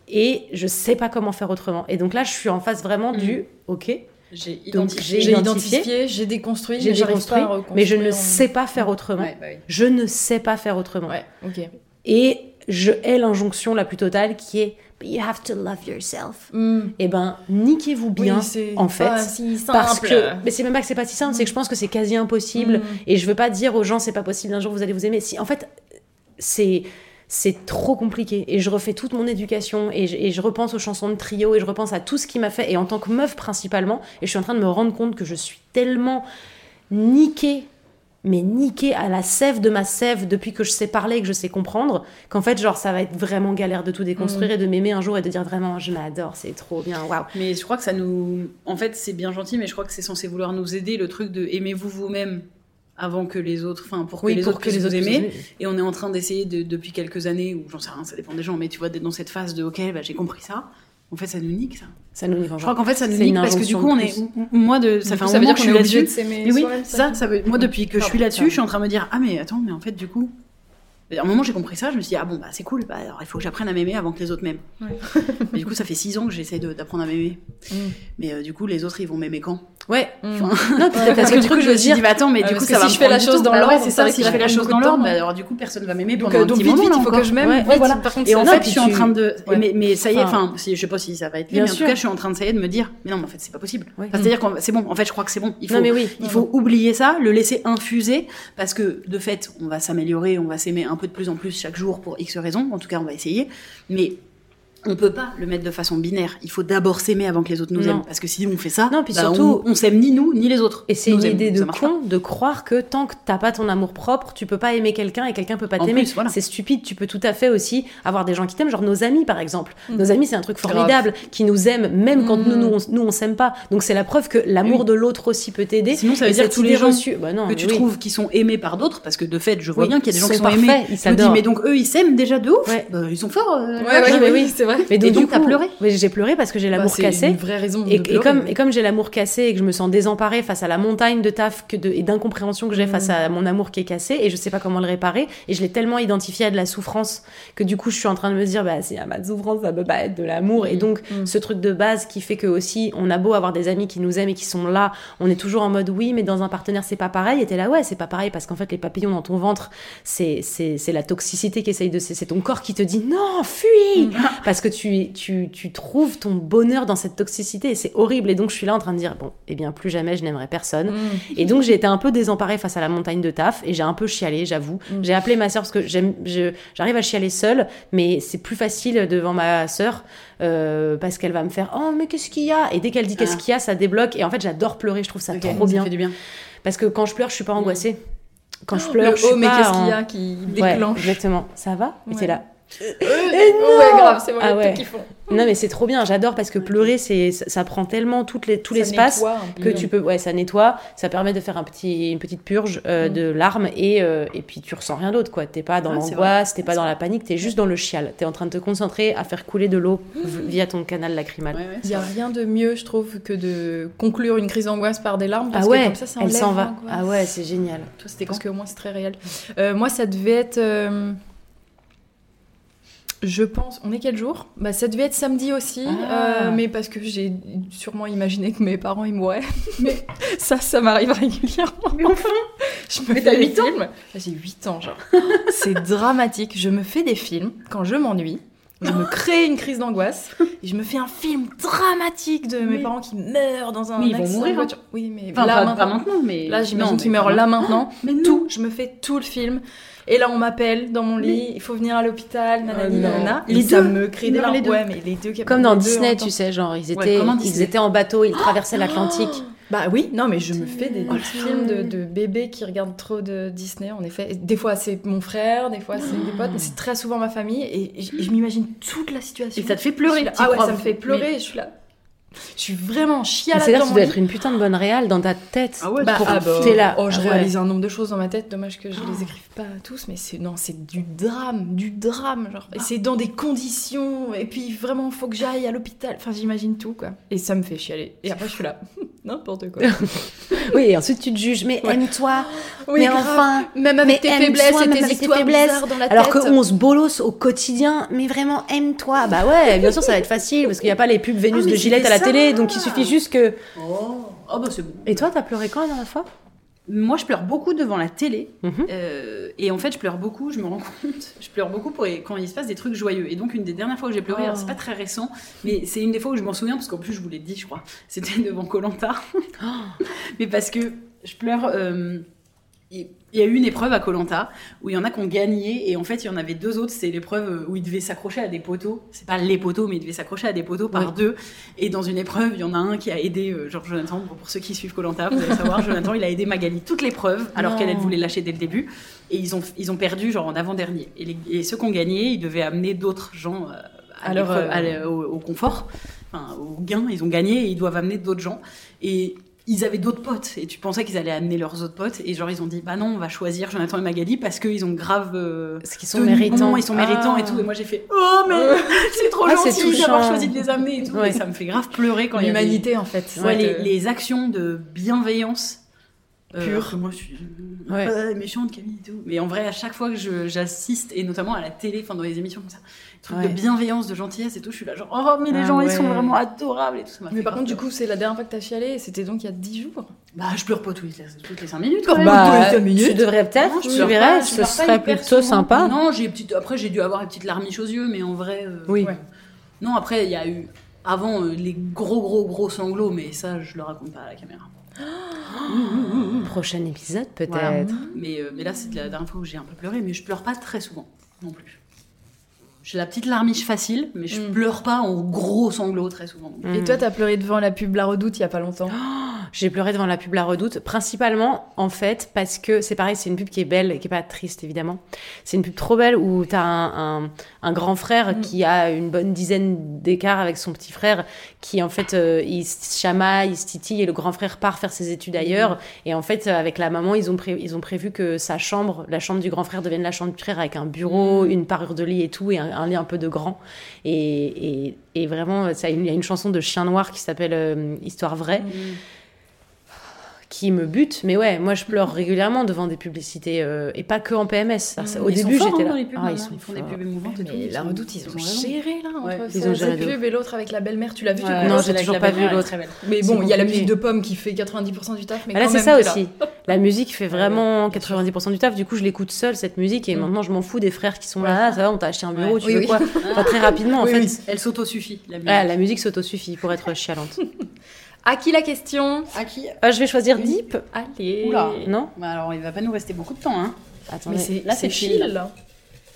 et je sais pas comment faire autrement. Et donc là, je suis en face vraiment du ok. J'ai identifié. j'ai identifié, déconstruit, J'ai déconstruit, pas à mais je ne en- sais pas faire autrement. Ouais, bah oui. Je ne sais pas faire autrement. Ouais, ok. Et je hais l'injonction la plus totale qui est you have to love yourself. Hmm. Eh ben, niquez-vous bien, Oui, en fait. pas si Parce simple. que, mais c'est même pas que c'est pas si simple, c'est que je pense que c'est quasi impossible. Mm. Et je veux pas dire aux gens c'est pas possible, un jour vous allez vous aimer. Si, en fait, c'est c'est trop compliqué. Et je refais toute mon éducation et je, et je repense aux chansons de trio et je repense à tout ce qui m'a fait. Et en tant que meuf principalement, et je suis en train de me rendre compte que je suis tellement niquée, mais niquée à la sève de ma sève depuis que je sais parler et que je sais comprendre, qu'en fait, genre, ça va être vraiment galère de tout déconstruire et de m'aimer un jour et de dire vraiment, je m'adore, c'est trop bien, waouh. Mais je crois que ça nous. En fait, c'est bien gentil, mais je crois que c'est censé vouloir nous aider le truc de aimez-vous vous-même avant que les autres. Enfin, pour que Oui, les pour autres que puissent les vous autres aimer. Et on est en train d'essayer de- depuis quelques années, ou j'en sais rien, ça dépend des gens, mais tu vois, d'être dans cette phase de ok, bah, j'ai compris ça. En fait, ça nous nique ça. Ça nous nique Je crois qu'en fait, ça nous nique parce que du coup, on est. Moi, de, ça fait un moment dire que je suis là-dessus. oui, ça, ça veut. Moi, depuis que je suis là-dessus, je suis en train de me dire ah mais attends, mais en fait, du coup. À un moment, j'ai compris ça, je me suis dit, ah bon, bah c'est cool, bah, alors il faut que j'apprenne à m'aimer avant que les autres m'aiment. Mais du coup, ça fait six ans que j'essaie d'apprendre à m'aimer. Mm. Mais euh, du coup, les autres, ils vont m'aimer quand? Ouais. Mm. Non, t'as Parce ce que du truc coup, je me suis dire dit, bah attends, mais Euh, du coup, ça va si je fais la chose dans Bah l'ordre, c'est ça si je fais la chose dans l'ordre, bah alors du coup, personne va m'aimer Donc, pendant un petit vite, moment. il faut que je m'aime. Et en fait, je suis en train de. Mais, ça y est, Enfin- enfin, je sais pas si ça va être mais en sûr. tout cas, je suis en train de ça y est de me dire, mais non, mais en fait, c'est pas possible. Enfin, C'est-à-dire que c'est bon, en fait, je crois que c'est bon. Il faut oublier ça, le laisser infuser, parce que de fait, on va s'améliorer, on va s'aimer un de plus en plus chaque jour pour X raisons. En tout cas, on va essayer. Mais on peut pas le mettre de façon binaire. Il faut d'abord s'aimer avant que les autres nous Non. aiment. Parce que si on fait ça, Non, puis bah, surtout- on, on s'aime ni nous, ni les autres. Et c'est une aiment. idée de pas. con de croire que tant que t'as pas ton amour propre, tu peux pas aimer quelqu'un et quelqu'un peut pas t'aimer. voilà. C'est stupide. Tu peux tout à fait aussi avoir des gens qui t'aiment, genre nos amis par exemple. Mm. Nos amis, c'est un truc formidable, qui nous aiment même quand nous, nous, on, nous, on s'aime pas. Donc c'est la preuve que l'amour Oui. de l'autre aussi peut t'aider. Sinon, ça veut Et dire tous les gens bah non, que tu oui. trouves qui sont aimés par d'autres, parce que de fait, je vois Oui, bien qu'il y a des gens qui sont aimés. ils mais donc eux, ils s'aiment déjà de ouf? Bah, ils sont forts. Mais oui, c'est vrai. Mais donc, Et donc, t'as pleuré J'ai pleuré parce que j'ai l'amour Bah, c'est cassé. une vraie raison de Et, comme, mais- et comme j'ai l'amour cassé et que je me sens désemparée face à la montagne de taf que de, et d'incompréhension que j'ai face à mon amour qui est cassé et je sais pas comment le réparer et je l'ai tellement identifié à de la souffrance que du coup je suis en train de me dire bah s'il y a pas de souffrance ça peut pas être de l'amour et donc ce truc de base qui fait que aussi on a beau avoir des amis qui nous aiment et qui sont là on est toujours en mode oui mais dans un partenaire c'est pas pareil et t'es là ouais c'est pas pareil parce qu'en fait les papillons dans ton ventre c'est c'est c'est la toxicité qui essaye de c'est c'est ton corps qui te dit non fuis parce que tu tu tu trouves ton bonheur dans cette toxicité et c'est horrible. Et donc je suis là en train de dire bon eh bien plus jamais je n'aimerai personne. Et donc j'ai été un peu désemparée face à la montagne de taf et j'ai un peu chialé j'avoue. J'ai appelé ma sœur parce que j'arrive à chialer seule mais c'est plus facile devant ma sœur euh, parce qu'elle va me faire oh mais qu'est-ce qu'il y a? Et dès qu'elle dit qu'est-ce Ah. qu'il y a ça débloque. Et en fait j'adore pleurer je trouve ça Ok, trop ça bien. fait du bien. parce que quand je pleure je suis pas angoissée. Quand je pleure le je suis oh, mais pas qu'est-ce en- qu'il y a qui Ouais, déclenche? exactement. Ça va? Ouais. t'es là Ouais, grave, c'est Ah ouais. font. non mais c'est trop bien j'adore parce que pleurer c'est ça, ça prend tellement toutes les, tout l'espace que tu peux ouais ça nettoie ça permet de faire un petit une petite purge euh, Mm. de larmes et euh, et puis tu ressens rien d'autre quoi t'es pas dans Ah, l'angoisse t'es pas dans la panique t'es juste dans le chial t'es en train de te concentrer à faire couler de l'eau Mm. via ton canal lacrymal Ouais, ouais, Il n'y a rien de mieux, je trouve, que de conclure une crise d'angoisse par des larmes. Parce ah ouais que comme ça, ça elle enlève s'en va ah ouais c'est génial Toi, c'était Parce qu'au moins, c'est très réel. Euh, moi, ça devait être. Je pense. On est quel jour bah, Ça devait être samedi aussi. Ah. euh, mais parce que j'ai sûrement imaginé que mes parents ils mourraient. mais ça, ça m'arrive régulièrement. Mais enfin Je me Mais fais des huit ans films. Ah, J'ai 8 ans, genre. c'est dramatique. Je me fais des films quand je m'ennuie. Je me crée une crise d'angoisse et je me fais un film dramatique de mes parents qui meurent dans un Mais ils vont accident de mourir, hein. voiture. Oui, mais Enfin, là, pas, maintenant, pas maintenant, mais. Là, j'imagine qu'ils meurent là maintenant. Mais. Tout, je me fais tout le film. Et là, on m'appelle dans mon lit. Il faut venir à l'hôpital, nanani, Oh non. nanana. Les ça deux. me Ils des larmes. les deux. Ouais, mais les deux. comme dans les Disney tu sais genre ils étaient ils étaient en bateau ils traversaient l'Atlantique Bah oui, non, mais je me fais des, des Oh, films de, de bébés qui regardent trop de Disney, en effet. Et des fois, c'est mon frère, des fois, c'est des potes, mais c'est très souvent ma famille. Et je, m'imagine toute la situation. Et ça te fait pleurer, là- Ah ouais, ça me fait pleurer. Je suis là. Je suis vraiment chialade c'est-à-dire que tu dois être une putain de bonne réale dans ta tête Ah ouais, Bah, pour ah bah, t'es là Oh, je Ah ouais. réalise un nombre de choses dans ma tête. Dommage que je les écrive pas tous, mais c'est non, c'est du drame, du drame, genre. Et c'est dans des conditions. Et puis vraiment, faut que j'aille à l'hôpital. Enfin, j'imagine tout, quoi. Et ça me fait chialer. Et après, je suis là. N'importe quoi. Oui, et ensuite tu te juges, mais aime-toi. Oui, mais grave. enfin. Même avec mais tes faiblesses et même tes histoires bizarres dans la Alors qu'on se bolosse au quotidien, mais vraiment aime-toi. Bah ouais, bien sûr, ça va être facile parce qu'il n'y a pas les pubs Vénus Ah, de Gillette à la télé, donc il suffit juste que. Oh, oh bah c'est bon. Et toi, t'as pleuré quand la dernière fois? Moi, je pleure beaucoup devant la télé. Mhm. Euh, et en fait, je pleure beaucoup, je me rends compte. Je pleure beaucoup pour, quand il se passe des trucs joyeux. Et donc, une des dernières fois que j'ai pleuré, Oh. c'est pas très récent, mais c'est une des fois où je m'en souviens, parce qu'en plus, je vous l'ai dit, je crois. C'était devant Colanta. mais parce que je pleure. euh, il il y a eu une épreuve à Colanta où il y en a qui ont gagné et en fait il y en avait deux autres. C'est l'épreuve où ils devaient s'accrocher à des poteaux. C'est pas les poteaux mais ils devaient s'accrocher à des poteaux par deux. Et dans une épreuve il y en a un qui a aidé euh, genre Jonathan pour, pour ceux qui suivent Colanta vous allez savoir Jonathan il a aidé Magali toute l'épreuve alors qu'elle elle voulait lâcher dès le début. Et ils ont ils ont perdu genre en avant dernier et, les- et ceux qui ont gagné ils devaient amener d'autres gens euh, à, euh, à au, au confort enfin, au gain. Ils ont gagné et ils doivent amener d'autres gens. Et ils avaient d'autres potes et tu pensais qu'ils allaient amener leurs autres potes et genre ils ont dit bah non on va choisir Jonathan et Magali parce qu'ils ont grave euh, Parce qu'ils sont méritants. ils sont méritants Ah. et tout et moi j'ai fait oh mais c'est trop Ah, gentil d'avoir choisi de les amener et tout Ouais. et ça me fait grave pleurer quand L'humanité, en fait. Ouais, les, actions de bienveillance euh, Pure. après, moi je suis Ouais. euh, méchante Camille et tout mais en vrai à chaque fois que je- j'assiste et notamment à la télé enfin dans les émissions comme ça trucs Ouais. de bienveillance de gentillesse et tout je suis là genre oh mais les Ah gens ils sont vraiment adorables et tout ça m'a Mais par contre, du coup, c'est la dernière fois que t'as chialé, et c'était donc il y a 10 jours? bah je pleure pas toutes les, toutes les 5 minutes quand même. Bah, cinq minutes. tu devrais peut-être, Non, je tu verrais, ce serait plutôt souvent. sympa. Non, j'ai petite... après j'ai dû avoir une petite larmiche aux yeux, mais en vrai. euh, Oui. ouais. Non, après il y a eu avant euh, les gros gros gros sanglots, mais ça je le raconte pas à la caméra. Prochain épisode, peut-être. Voilà. Mais, euh, mais là c'est la dernière fois où j'ai un peu pleuré, mais je pleure pas très souvent non plus. J'ai la petite larmiche facile, mais je Mm. pleure pas en gros sanglots très souvent. Mm. Et toi, t'as pleuré devant la pub La Redoute il y a pas longtemps. J'ai pleuré devant la pub La Redoute, principalement en fait parce que c'est pareil, c'est une pub qui est belle et qui est pas triste évidemment. C'est une pub trop belle où t'as un, un, un grand frère Mm. qui a une bonne dizaine d'écart avec son petit frère, qui en fait euh, il se chamaille, il se titille et le grand frère part faire ses études ailleurs. Et en fait, avec la maman, ils ont, pré- ils ont prévu que sa chambre, la chambre du grand frère, devienne la chambre du frère avec un bureau, une parure de lit et tout, et un, un lit un peu de grand. Et, et, et vraiment, ça, il y a une chanson de Chien Noir qui s'appelle euh, Histoire vraie qui me bute. Mais ouais, moi je pleure régulièrement devant des publicités euh, et pas que en PMS. Ça- au Ils début, j'étais hein, là. dans les pubs, Ah, maintenant. ils sont ils font des pubs émouvantes. Mais La Redoute, ils ont raison. géré là entre Ouais, ils cette ont géré de pub et l'autre avec la belle-mère. Tu l'as vu du Ouais, Non, j'ai toujours pas vu l'autre. Mais bon, il y a la musique de Pomme qui fait 90% du taf, mais Ah, là, c'est ça aussi. La musique fait vraiment 90% du taf. Du coup, je l'écoute seule, cette musique, et Mm. maintenant, je m'en fous des frères qui sont là. Ah, ça va, on t'a acheté un bureau, tu veux quoi? Enfin, Très rapidement, en fait. Elle s'autosuffit, la musique. Ah, la musique s'autosuffit pour être chialante. À qui la question À qui Ah, je vais choisir Deep. Allez. Oula. Non? Bah alors, il va pas nous rester beaucoup de temps, hein. Attendez, Mais c'est Là, c'est chill.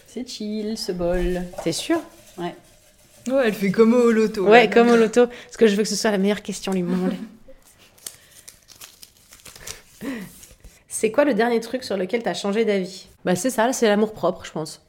C'est chill, ce bol. t'es sûr? Ouais. Ouais, elle fait comme au loto. Ouais, là. comme au loto. Parce que je veux que ce soit la meilleure question du monde. C'est quoi le dernier truc sur lequel t'as changé d'avis? Bah c'est ça, c'est l'amour propre, je pense.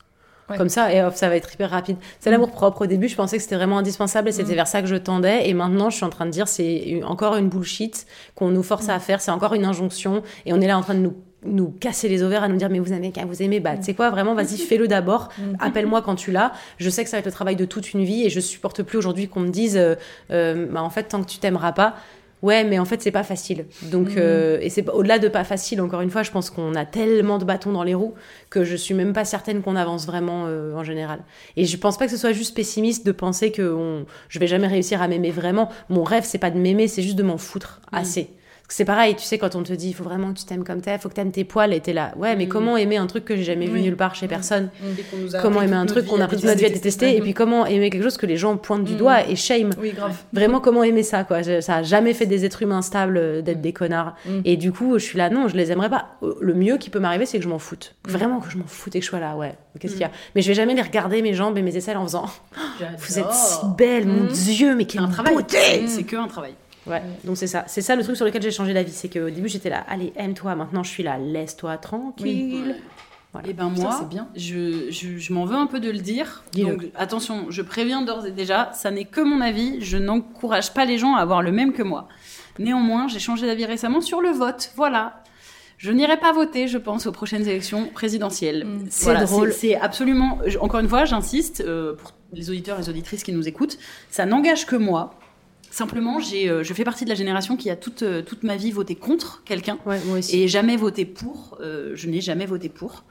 Ouais. Comme ça, et hop, ça va être hyper rapide. C'est l'amour propre. Au début, je pensais que c'était vraiment indispensable et c'était Mm. vers ça que je tendais. Et maintenant, je suis en train de dire, c'est encore une bullshit qu'on nous force à faire. C'est encore une injonction. Et on est là en train de nous nous casser les ovaires à nous dire mais vous qu'à vous aimer bah tu sais quoi vraiment vas-y fais-le d'abord appelle-moi quand tu l'as je sais que ça va être le travail de toute une vie et je supporte plus aujourd'hui qu'on me dise euh, euh, bah en fait tant que tu t'aimeras pas Ouais, mais en fait, c'est pas facile. Donc, euh, et c'est au-delà de pas facile, encore une fois, je pense qu'on a tellement de bâtons dans les roues que je suis même pas certaine qu'on avance vraiment euh, en général. Et je pense pas que ce soit juste pessimiste de penser que on, je vais jamais réussir à m'aimer vraiment. Mon rêve, c'est pas de m'aimer, c'est juste de m'en foutre assez. C'est pareil, tu sais, quand on te dit, il faut vraiment que tu t'aimes comme t'es, faut que t'aimes tes poils, et t'es là. Ouais, mais comment aimer un truc que j'ai jamais vu Oui. nulle part chez personne? Qu'on nous a Comment aimer un truc qu'on a pris toute notre vie à détester? et puis comment aimer quelque chose que les gens pointent du doigt et shame? Oui, grave. Vraiment, comment aimer ça, quoi? Ça a jamais fait des êtres humains stables euh, d'être des connards. Mm. Et du coup, je suis là, non, je les aimerais pas. Euh, Le mieux qui peut m'arriver, c'est que je m'en foute. Mm. Vraiment que je m'en foute et que je sois là, ouais. Qu'est-ce qu'il y a? Mais je vais jamais les regarder, mes jambes et mes aisselles, en faisant Vous êtes si belle, mon Mm. Dieu, mais quelle beauté C'est que un travail. Ouais, donc c'est ça. C'est ça le truc sur lequel j'ai changé d'avis. C'est qu'au début, j'étais là, allez, aime-toi. Maintenant, je suis là, laisse-toi tranquille. Voilà. Et ben Putain, moi, c'est bien. je, je, je m'en veux un peu de le dire. Donc attention, je préviens d'ores et déjà, ça n'est que mon avis. Je n'encourage pas les gens à avoir le même que moi. Néanmoins, j'ai changé d'avis récemment sur le vote. Voilà. Je n'irai pas voter, je pense, aux prochaines élections présidentielles. Mm. C'est Voilà, drôle. C'est absolument. Encore une fois, j'insiste euh, pour les auditeurs et les auditrices qui nous écoutent, ça n'engage que moi. Simplement, j'ai, euh, je fais partie de la génération qui a toute, euh, toute ma vie voté contre quelqu'un Ouais, moi aussi. et jamais voté pour. Euh, je n'ai jamais voté pour.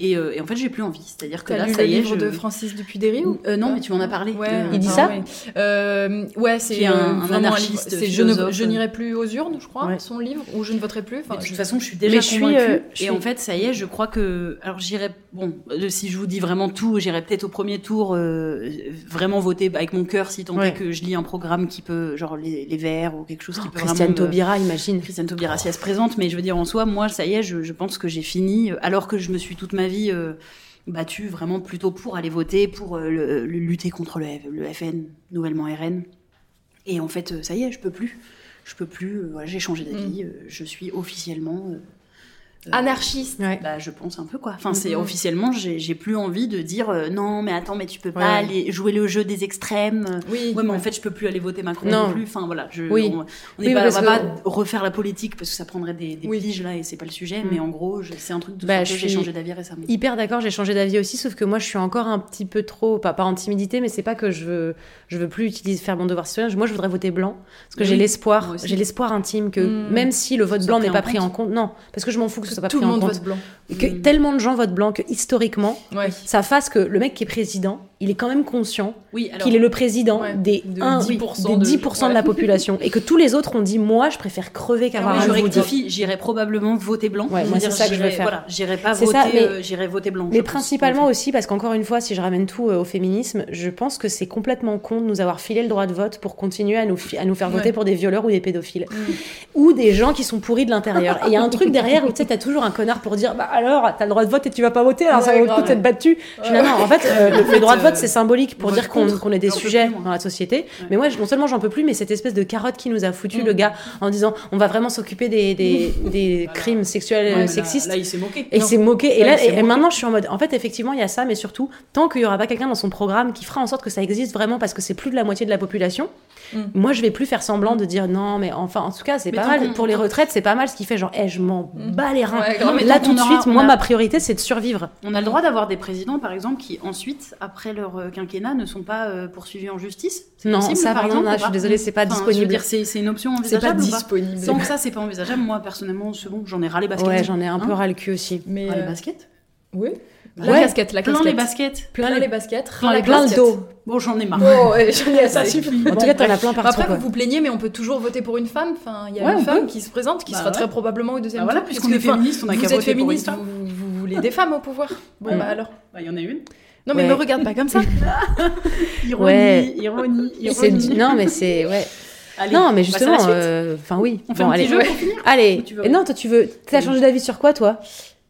Et, euh, et en fait, j'ai plus envie. C'est-à-dire que là, lu ça le y est. livre je- de Francis Dupuy-Derry ou Euh, non, mais tu m'en as parlé. Ouais, Euh, Il dit enfin, ça ouais. Euh, c'est un- euh, anarchiste, je ne philosophe. je n'irai plus aux urnes, je crois, Ouais. son livre, ou je ne voterai plus. Enfin, de toute je- façon, je suis déjà Mais je suis, convaincue. euh, Et en fait, ça y est, je crois que. Alors, j'irai. Bon, euh, si je vous dis vraiment tout, j'irai peut-être au premier tour euh, vraiment voter avec mon cœur si tant est que je lis un programme qui peut. Genre les, les Verts ou quelque chose qui peut Christiane vraiment. me- Taubira, imagine. Christiane Taubira, si elle se présente, mais je veux dire en soi, moi, ça y est, je, je pense que j'ai fini, euh, alors que je me suis toute ma vie euh, battue vraiment plutôt pour aller voter, pour euh, le- le- lutter contre le, FN, nouvellement RN. Et en fait, euh, ça y est, je peux plus. Je peux plus, voilà, j'ai changé d'avis, euh, je suis officiellement. Euh, Anarchiste. Ouais. bah, je pense un peu quoi. Enfin, c'est Mhm. officiellement, j'ai plus envie de dire euh, non, mais attends, mais tu peux pas Ouais. aller jouer le jeu des extrêmes. Oui. Ouais, mais en fait, je peux plus aller voter Macron Non. non plus. Enfin, voilà. Je, Oui. On, on Oui, est pas, parce on va que- pas refaire la politique parce que ça prendrait des, des Oui. piges là et c'est pas le sujet. Mm. Mais en gros, c'est un truc de Bah, j'ai changé d'avis récemment. Hyper d'accord, j'ai changé d'avis aussi, sauf que moi je suis encore un petit peu trop, pas, pas en timidité, mais c'est pas que je veux, je veux plus utiliser, faire mon devoir citoyen. Moi je voudrais voter blanc, parce que j'ai l'espoir, j'ai l'espoir intime que Mm. même si le vote blanc n'est pas pris en compte, non, parce que je m'en fous que ce soit pas Tout pris le en monde compte. vote blanc. Que Mm. tellement de gens votent blanc que historiquement, Ouais. ça fasse que le mec qui est président, il est quand même conscient Oui, qu'il est le président Ouais, des, de 1, 10% des de- 10% de la ouais. population et que tous les autres ont dit moi je préfère crever qu'avoir Ah oui, un je rectifie, j'irai probablement voter blanc. Ouais, c'est ça que je j'irai- faire. Voilà, j'irai pas voter, ça, mais- euh, j'irai voter blanc. Mais pense, principalement aussi parce qu'encore une fois, si je ramène tout euh, au féminisme, je pense que c'est complètement con de nous avoir filé le droit de vote pour continuer à nous, fi- à nous faire voter pour des violeurs ou des pédophiles. Mm. Ou des gens qui sont pourris de l'intérieur. Et il y a un truc derrière où tu sais, t'as toujours un connard pour dire Bah alors, t'as le droit de vote et tu vas pas voter, alors ça vaut le coup de t'être battu. Non, en fait, euh, le droit de vote, c'est symbolique pour dire qu'on est des sujets moi. dans la société. Mais moi, non seulement j'en peux plus, mais cette espèce de carotte qui nous a foutu le gars en disant On va vraiment s'occuper des, des, des crimes sexuels Ouais, là- sexistes. Là, il s'est moqué. Et il s'est moqué. Et là, et, moqué. maintenant, je suis en mode. En fait, effectivement, il y a ça, mais surtout, tant qu'il y aura pas quelqu'un dans son programme qui fera en sorte que ça existe vraiment, parce que c'est plus de la moitié de la population, Mm. moi, je vais plus faire semblant de dire non, mais enfin, en tout cas, c'est pas mal. Pour les retraites, c'est pas mal ce qu'il fait. Genre, eh, je m'en bats les reins. Là, tout de suite, moi, ma priorité, c'est de survivre. On a le droit d'avoir des présidents, par exemple, qui ensuite, après leur euh, quinquennat, ne sont pas euh, poursuivis en justice? Non, possible, ça, par exemple, je suis désolée, c'est pas Enfin, Je veux disponible. dire, c'est une option C'est pas envisageable. disponible. Sans que ça, c'est pas envisageable. Moi, personnellement, c'est bon, j'en ai ras les baskets. Ouais, j'en ai un peu Hein? ras le cul aussi. Mais Ras les euh, baskets? oui. Ouais. La casquette, la Plein casquette. les baskets. Plein les baskets. Plein les- la Plein le casquette. dos. Bon, j'en ai marre. Oh, ouais, j'en ai Ça assez. suffit. En tout cas, t'en as plein partout. Après, quoi. vous vous plaignez, mais on peut toujours voter pour une femme. Enfin, il y a Ouais, une femme peut. qui se présente, qui Bah sera ouais. très probablement au deuxième Bah voilà, puisqu'on est féministe, on a vous qu'à êtes voter pour une féministe, femme. vous, vous voulez des femmes au pouvoir. Bon, Ouais. bah alors. Bah, il y en a une. Non, mais Ouais. me regarde pas comme ça. Ironie, Ouais. ironie, ironie. Non, mais c'est. Ouais. Allez, non, mais justement. euh, Enfin, oui. On fait Bon, un petit allez. jeu pour finir Allez. Tu veux- Et non, toi, tu veux. T'as changé d'avis sur quoi, toi?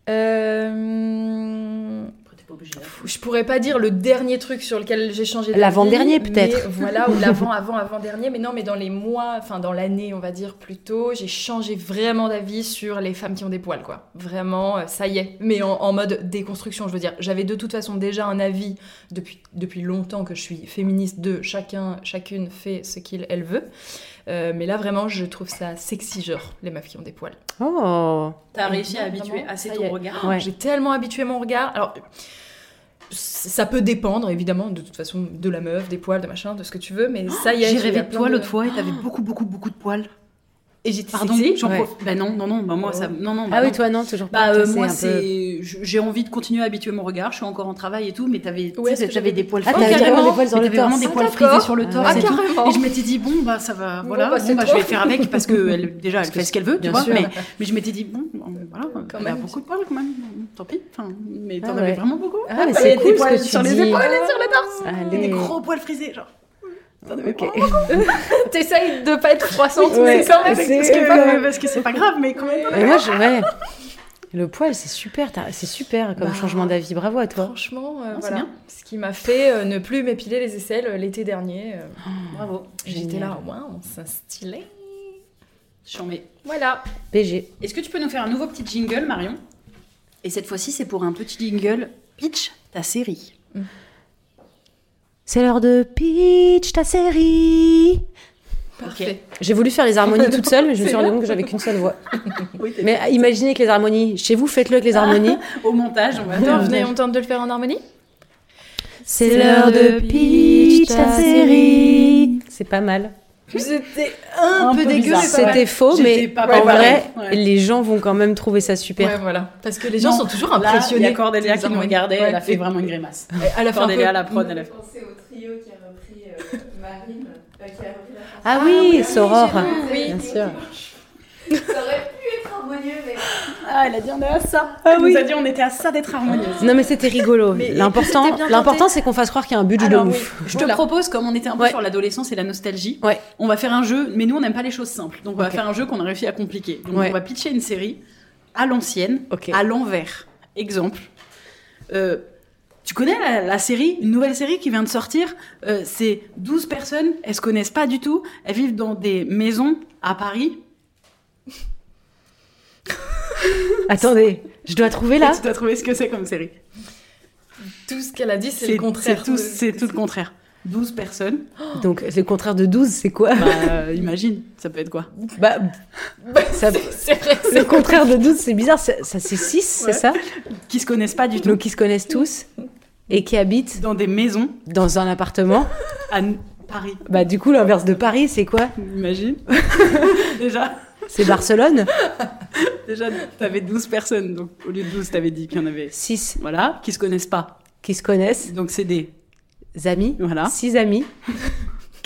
Euh... Pas obligé. Je pourrais pas dire le dernier truc sur lequel j'ai changé d'avis. L'avant-dernier, peut-être. Voilà, ou l'avant, avant, avant dernier. Mais non, mais dans les mois, enfin dans l'année, on va dire plutôt, j'ai changé vraiment d'avis sur les femmes qui ont des poils, quoi. Vraiment, euh, ça y est. Mais en, en mode déconstruction, je veux dire. J'avais de toute façon déjà un avis depuis, depuis longtemps que je suis féministe de chacun, chacune fait ce qu'il, elle veut. Euh, mais là, vraiment, je trouve ça sexy, genre, les meufs qui ont des poils. Oh. T'as réussi à habituer assez ton regard. Ouais. J'ai tellement habitué mon regard. Alors, ça peut dépendre, évidemment, de toute façon, de la meuf, des poils, de machin, de ce que tu veux, mais ça y est. J'ai rêvé de toi l'autre fois et t'avais beaucoup, beaucoup, beaucoup de poils. Et j'étais Pardon, j'en Ouais. Bah non, non, non, bah moi, ça. Non, non, bah Ah oui, non. toi, non, toujours Bah pas. euh, Toi, moi peu- c'est j'ai envie de continuer à habituer mon regard, je suis encore en travail et tout mais t'avais Ouais, j'avais des poils Ah, frisés. t'avais vraiment des poils sur Mais le t'avais vraiment torse. des Ah, poils d'accord. frisés sur le Ah, torse ouais. et tout. carrément. Et je m'étais dit bon bah ça va voilà, bah, bon, bah, je vais faire avec parce que elle, déjà elle fait ce qu'elle veut, tu Bien vois, sûr. mais mais je m'étais dit bon voilà, Quand elle a même. beaucoup de poils quand même. Tant pis, enfin mais t'en Ah, avais vraiment beaucoup. Ah, mais bah, c'est cool des ce poils que tu sur les épaules et sur le torse. Des gros poils frisés genre. T'en avais Ok. pas. T'essayes de pas être croissante, Ouais, mais quand même. c'est- Parce que, pas- parce que c'est pas grave mais quand même. Mais moi, je. Ouais. Le poil, c'est super. C'est super comme Bah. changement d'avis. Bravo à toi. Franchement, euh, c'est voilà. bien. Ce qui m'a fait euh, ne plus m'épiler les aisselles euh, l'été dernier. euh, Bravo. J'étais là, waouh, c'est stylé. Chambé. Voilà. PG. Est-ce que tu peux nous faire un nouveau petit jingle, Marion? Et cette fois-ci, c'est pour un petit jingle pitch ta série. C'est l'heure de pitch ta série. Parfait. J'ai voulu faire les harmonies toute seule, mais je me suis rendu compte que j'avais qu'une seule voix. Oui, Mais imaginez que les harmonies, chez vous, faites-le avec les harmonies. Au montage, on va Attends, venez, on tente de le faire en harmonie C'est l'heure de pitch ta série. C'est pas mal. C'était un, Un peu peu dégueu, bizarre. mais pas C'était mal. faux, mais pas en vrai, Ouais. les gens vont quand même trouver ça super. Ouais, voilà. Parce que les gens Non, sont toujours Là, impressionnés. il y a Cordelia qui nous Bizarrement. regardait, elle a Ouais. fait vraiment une grimace. Elle a Cordelia, la prod, elle a fait. pensé au trio qui a repris euh, Marine, euh, qui a repris la chanson. Ah oui, Soror. Oui, Bien sûr. Harmonieux, mais. Ah, elle a dit on est à ça. Ah elle oui. nous a dit on était à ça d'être harmonieuse. Non mais c'était rigolo. L'important, c'est qu'on fasse croire qu'il y a un budget Alors de oui, ouf. je te Voilà. propose, comme on était un peu Ouais. sur l'adolescence et la nostalgie, Ouais. on va faire un jeu, mais nous on n'aime pas les choses simples. Donc on va faire un jeu qu'on a réussi à compliquer. Donc Ouais. on va pitcher une série à l'ancienne, à l'envers. Exemple. Euh, tu connais la, la série, une nouvelle série qui vient de sortir euh, C'est 12 personnes, elles se connaissent pas du tout, elles vivent dans des maisons à Paris. Attendez, je dois trouver là. Tu dois trouver ce que c'est comme série. Tout ce qu'elle a dit, c'est le contraire. C'est tout, c'est tout le contraire. 12 personnes. Donc le contraire de 12, c'est quoi? Bah, euh, imagine, ça peut être quoi? Bah, Bah, ça- c'est- c'est vrai, le contraire de 12, c'est bizarre. Ça, ça, c'est 6, c'est ça? Qui se connaissent pas du tout. Donc ils se connaissent tous et qui habitent dans des maisons dans un appartement. à Paris. Bah du coup l'inverse de Paris, c'est quoi? Imagine. déjà, C'est Barcelone déjà t'avais 12 personnes. Donc au lieu de 12, t'avais dit qu'il y en avait 6 voilà, qui se connaissent pas. qui se connaissent, Donc c'est des amis, Voilà. 6 amis.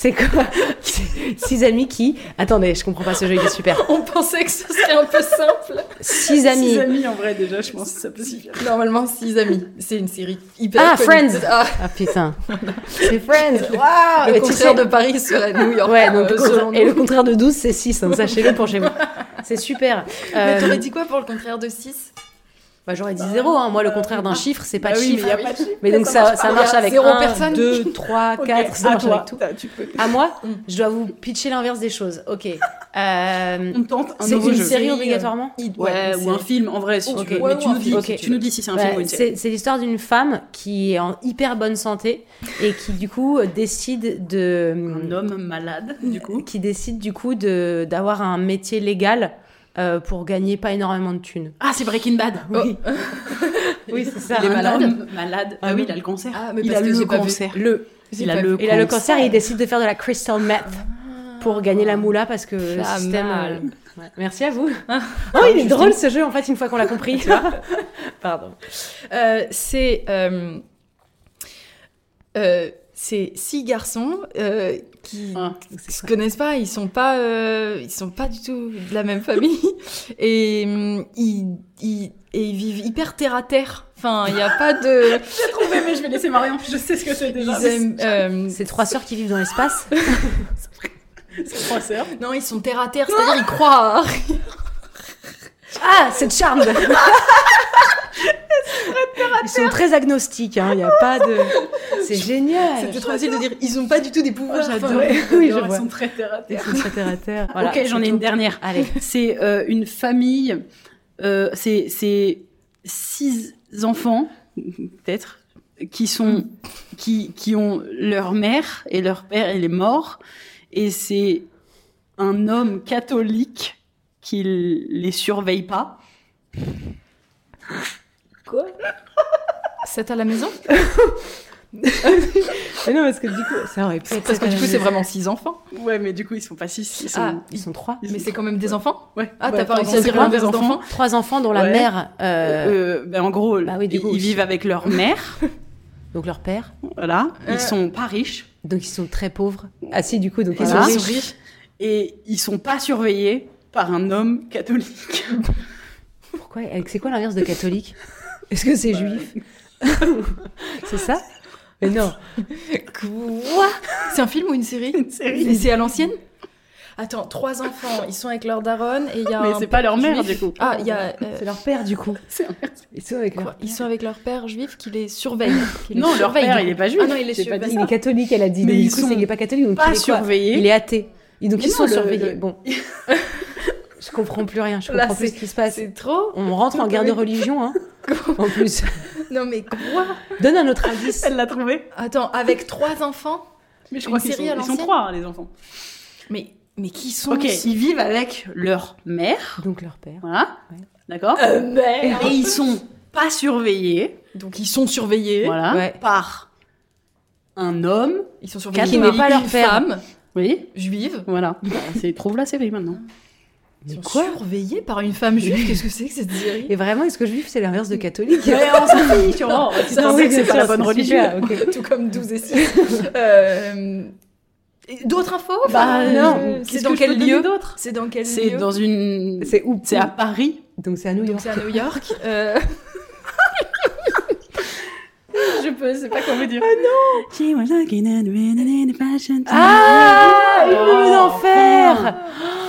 C'est quoi Six amis qui... Attendez, je comprends pas ce jeu, il est super. On pensait que ce serait un peu simple. Six amis. six amis en vrai déjà, je pense que ça peut suffire. Normalement, six amis. C'est une série hyper Ah, connue. Friends. Ah, Ah putain. C'est Friends. Waouh le Et tu contraire de Paris serait New York. Ouais, donc, euh, selon et nous. le contraire de 12, c'est 6. hein, Sachez-le pour chez vous. C'est super. Mais Euh, t'aurais dit quoi pour le contraire de 6 bah, J'aurais dit 0. Hein. Moi, le contraire d'un chiffre, c'est pas Bah de oui, mais chiffre. y a pas de chiffre. Mais donc ça, marche avec zéro 1, personne. 2, 3, 4, Ok, ça à marche toi. avec tout. T'as- Tu peux. À moi, Mm. je dois vous pitcher l'inverse des choses. Ok. Euh, On tente un c'est une jeu. série obligatoirement Ouais, ou un film en vrai si Ok. tu veux. Ouais, Mais tu nous dis, si tu tu nous veux. dis si c'est un Ouais, film ou une série. c'est c'est l'histoire d'une femme qui est en hyper bonne santé et qui du coup décide de Un homme malade, du coup. qui décide du coup de d'avoir un métier légal euh, pour gagner pas énormément de thunes. Ah, c'est Breaking Bad. Oui, oui c'est ça. Il est malade. malade. Ah oui, il a le cancer. Ah, mais il parce a que le cancer. Le Il a le il a le cancer. et il décide de faire de la crystal meth pour gagner la moula parce que le système. mal. euh, ouais. Merci à vous. oh, il est drôle ce jeu en fait une fois qu'on l'a compris. tu vois. Pardon. Euh, c'est euh, euh, c'est six garçons qui Ah, se connaissent pas, ils sont pas euh, ils sont pas du tout de la même famille et hum, ils, ils et ils vivent hyper terre à terre. Enfin, il n'y a pas de J'ai trouvé, mais je vais laisser Marion. Je sais ce que c'est déjà. euh, C'est trois sœurs qui vivent dans l'espace. C'est trois sœurs. non, ils sont terre à terre, c'est-à-dire ils croient. à- Ah, c'est Charmed. Ils sont très agnostiques, hein. Il n'y a pas de. C'est génial. C'était trop facile de dire ils ont pas du tout des pouvoirs. J'adore. Oui, je J'adore, vois. Ils sont très terre à Ils terre. sont très terre à terre. Voilà, ok, j'en c'est ai une dernière. Allez. C'est euh, une famille. euh, c'est c'est six enfants, peut-être, qui sont qui qui ont leur mère et leur père il est mort et c'est un homme catholique qui les surveille pas. C'est à la maison Mais non, parce que du coup, ça aurait pu être. Parce que du coup, c'est vraiment six enfants. Ouais, mais du coup ils sont pas six. Ils sont... Ah, Ils sont trois. mais c'est quand même des enfants Ouais. Ah, Ouais, t'as pas pardon, réussi à dire quoi, l'inverse des enfants d'enfants Trois enfants dont la Ouais. mère. euh, Euh, ben, en gros, Bah oui, ils, coup, ils aussi. vivent avec leur mère, Donc leur père. voilà. Euh. Ils sont pas riches Donc ils sont très pauvres. Ah si, du coup, donc ils Voilà. sont riches. et ils sont pas surveillés par un homme catholique. Pourquoi? C'est quoi l'inverse de catholique? Est-ce que c'est juif C'est ça Mais non. Quoi? C'est un film ou une série? Une série. Et c'est à l'ancienne? Attends, trois enfants, ils sont avec leur daronne et il y a Mais un c'est pas leur mère, juif. du coup. Ah, il y a... euh, C'est leur père, du coup. C'est un- Ils sont avec quoi? Leur Ils sont avec leur père juif qui les surveille. qui les Non, leur père, du il est pas juif. Ah non, il pas dit Il est catholique, elle a dit. Mais ils du coup, sont c'est- il est pas catholique, donc pas il est quoi? surveillés. Il est athée. Et donc Mais ils non, sont le- surveillés. le- Bon. Je comprends plus rien, je Là, comprends plus c'est- ce qui se passe. C'est trop On rentre en guerre de religion, hein. en plus. Non mais quoi Donne un autre indice. Elle l'a trouvé. Attends, avec trois enfants Mais je crois qu'ils sont, ils trois, hein, les enfants. Mais, mais qui sont Ok, ils vivent avec leur mère, Donc leur père. voilà, Ouais. d'accord merde Et ils sont pas surveillés, Donc ils sont surveillés. voilà, Ouais. par un homme, Ils sont surveillés Qui par n'est pas leur père. femme. Oui, juive. voilà. Bah, c'est trouve la série maintenant. Ils sont quoi surveillés par une femme juive. Qu'est-ce que c'est que cette série Et vraiment, est-ce que juif, c'est l'inverse de catholique Ouais, on s'en fiche, sûrement. Sais que c'est c'est pas la bonne c'est religion. Tout comme 12 et 6. Euh, D'autres infos Bah Enfin, non. euh, Qu'est-ce C'est dans quel lieu d'autre C'est dans quel C'est lieu dans une. C'est où C'est à Paris. Donc c'est à New Donc York. c'est à New York. Euh, Je peux, c'est pas comment dire. Ah Une nounou d'enfer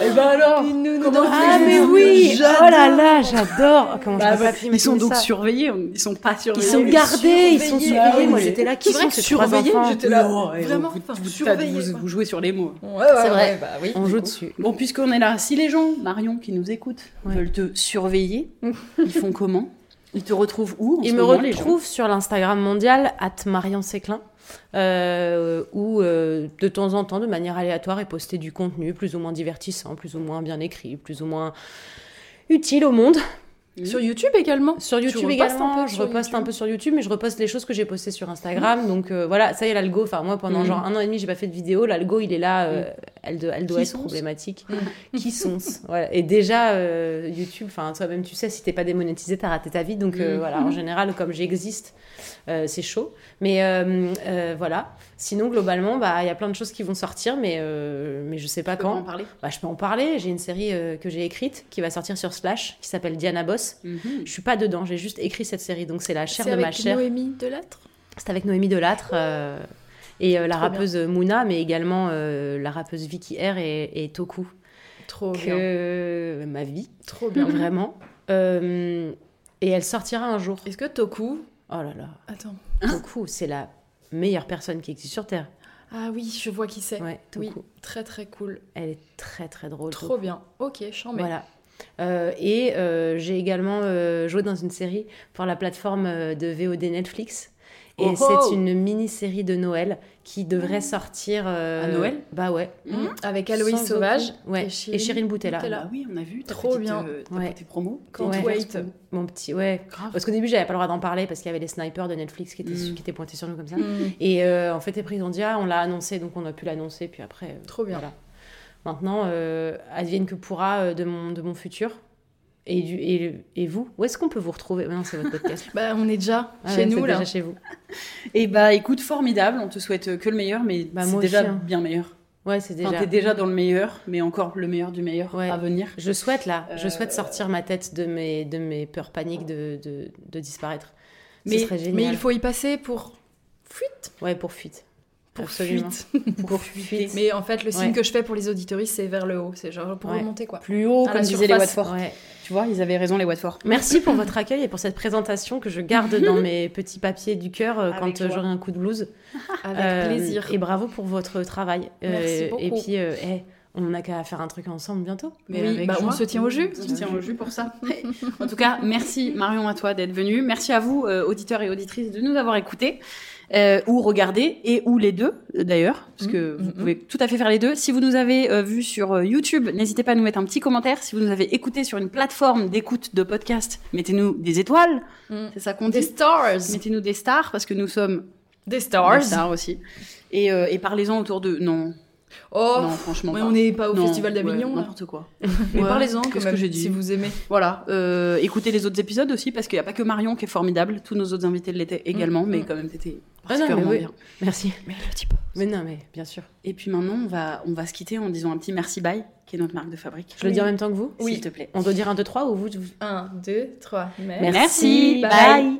Et ben alors Comment Ah tu- mais oui Oh là là, j'adore Comment Bah, je peux bah, pas ils sont donc ça. surveillés, ils sont pas Ils surveillés. sont gardés, ils sont surveillés. surveillés. Ah Moi oui, j'étais là, qui c'est vrai sont que ces trois surveillés, enfants j'étais là. Non, et Vraiment, vous, enfin, vous- surveillés, vous- quoi. vous jouez sur les mots. Ouais, ouais, C'est vrai. ouais, bah oui. On joue dessus. Bon, puisqu'on est là, si les gens, Marion, qui nous écoutent, Ouais. veulent te surveiller, ils font comment Ils te retrouvent où ce me retrouvent sur l'Instagram mondial, at Séclin, euh, où euh, de temps en temps, de manière aléatoire, est posté du contenu plus ou moins divertissant, plus ou moins bien écrit, plus ou moins utile au monde. Sur YouTube également? Sur Tu YouTube également, je reposte YouTube un peu sur YouTube, mais je reposte les choses que j'ai postées sur Instagram. Donc euh, voilà, ça y est, l'algo. Enfin, moi, pendant Mhm. genre un an et demi, j'ai pas fait de vidéo. L'algo, il est là, elle, doit- elle doit Qui être problématique. Qui sont voilà. Et déjà, euh, YouTube, enfin, toi-même, tu sais, si t'es pas démonétisé, t'as raté ta vie. Donc euh, Mhm. voilà, en général, comme j'existe, euh, c'est chaud. Mais voilà. Sinon, globalement, bah, il y a plein de choses qui vont sortir, mais, mais je sais pas Tu peux en quand. parler? Bah, je peux en parler. J'ai une série que j'ai écrite qui va sortir sur Slash, qui s'appelle Diana Boss. Mhm. Je suis pas dedans, j'ai juste écrit cette série, donc c'est la chair C'est de ma avec chair. Noémie Delattre? C'est avec Noémie Delattre et euh, la Trop rappeuse Mouna, mais également euh, la rappeuse Vicky R et, et Toku, Trop bien. que ma vie, Trop bien. vraiment. Euh, et elle sortira un jour. Est-ce que Toku. Oh là là, Attends. Toku, c'est la meilleure personne qui existe sur Terre. Ah oui, je vois qui c'est. Ouais, Toku. oui, très très cool. Elle est très très drôle. Trop Toku. bien. Ok, chambé. Voilà. Euh, et euh, j'ai également euh, joué dans une série pour la plateforme euh, de VOD Netflix. Et Oh c'est oh une mini-série de Noël qui devrait sortir... euh, À Noël Bah ouais. Mhm. Avec Aloïs Sans Sauvage ouais. et et Chirine Boutella. Boutella. Ah oui, on a vu Trop petite, bien. euh, ta Ouais. petite promo. Can't Ouais. wait. Mon petit... Ouais. Grave. Parce qu'au début, j'avais pas le droit d'en parler parce qu'il y avait les snipers de Netflix qui étaient, qui étaient pointés sur nous comme ça. Et euh, en fait, ont dit, ah, on l'a annoncé, donc on a pu l'annoncer. Puis après... euh, Trop bien. Voilà. Maintenant, euh, advienne que pourra euh, de, mon, de mon futur. Et, du, et, et vous, où est-ce qu'on peut vous retrouver? Maintenant, c'est votre podcast. Bah, on est déjà Ah chez ouais, nous là. déjà chez vous. Et bah écoute, formidable, on te souhaite que le meilleur, mais Bah, c'est déjà aussi, hein. bien meilleur. Ouais, c'est Enfin, déjà. t'es déjà dans le meilleur, mais encore le meilleur du meilleur Ouais. à venir. Je souhaite là, je Euh, souhaite sortir ma tête de mes, de mes peurs paniques de, de, de disparaître. Mais, Ce serait génial. mais il faut y passer pour fuite. Ouais, pour fuite. Pour Absolument. fuite. Pour fuite. Mais en fait, le signe Ouais. que je fais pour les auditoristes, c'est vers le haut. C'est genre pour remonter quoi. Plus haut, À comme disaient les. Watford. Ouais. Tu vois, ils avaient raison, les Watford. Merci pour votre accueil et pour cette présentation que je garde dans mes petits papiers du cœur euh, quand euh, j'aurai un coup de blues. Avec Euh, plaisir. Et bravo pour votre travail. Euh, Merci Et beaucoup. puis, euh, eh, on n'a qu'à faire un truc ensemble bientôt. Mais Oui, bah, on se tient au jus. On se tient au jus pour ça. en tout cas, merci Marion à toi d'être venue. Merci à vous, euh, auditeurs et auditrices, de nous avoir écoutés. Euh, ou regardés, et ou les deux euh, d'ailleurs, parce que Mm, vous mm, pouvez tout à fait faire les deux. Si vous nous avez euh, vus sur euh, YouTube, n'hésitez pas à nous mettre un petit commentaire. Si vous nous avez écoutés sur une plateforme d'écoute de podcast, mettez-nous des étoiles. Mm. C'est ça qu'on Des dit. stars. Mettez-nous des stars, parce que nous sommes Des stars. des stars aussi. Et, euh, et parlez-en autour de... Non, Oh, non, franchement mais pas. on n'est pas au Non, Festival d'Avignon. N'importe quoi. mais Ouais, parlez-en quand qu'est-ce même que j'ai dit si vous aimez. Voilà, euh, écoutez les autres épisodes aussi, parce qu'il n'y a pas que Marion qui est formidable, tous nos autres invités l'étaient également, mais mm. quand même, t'étais Ah non, mais particulièrement oui. bien. Merci. Mais le peu. Mais non, mais bien sûr. Et puis maintenant, on va, on va se quitter en disant un petit merci bye, qui est notre marque de fabrique. Je le dis en même temps que vous S'il te plaît. On doit dire un, deux, trois ou vous, vous- 1, 2, 3. Merci, bye.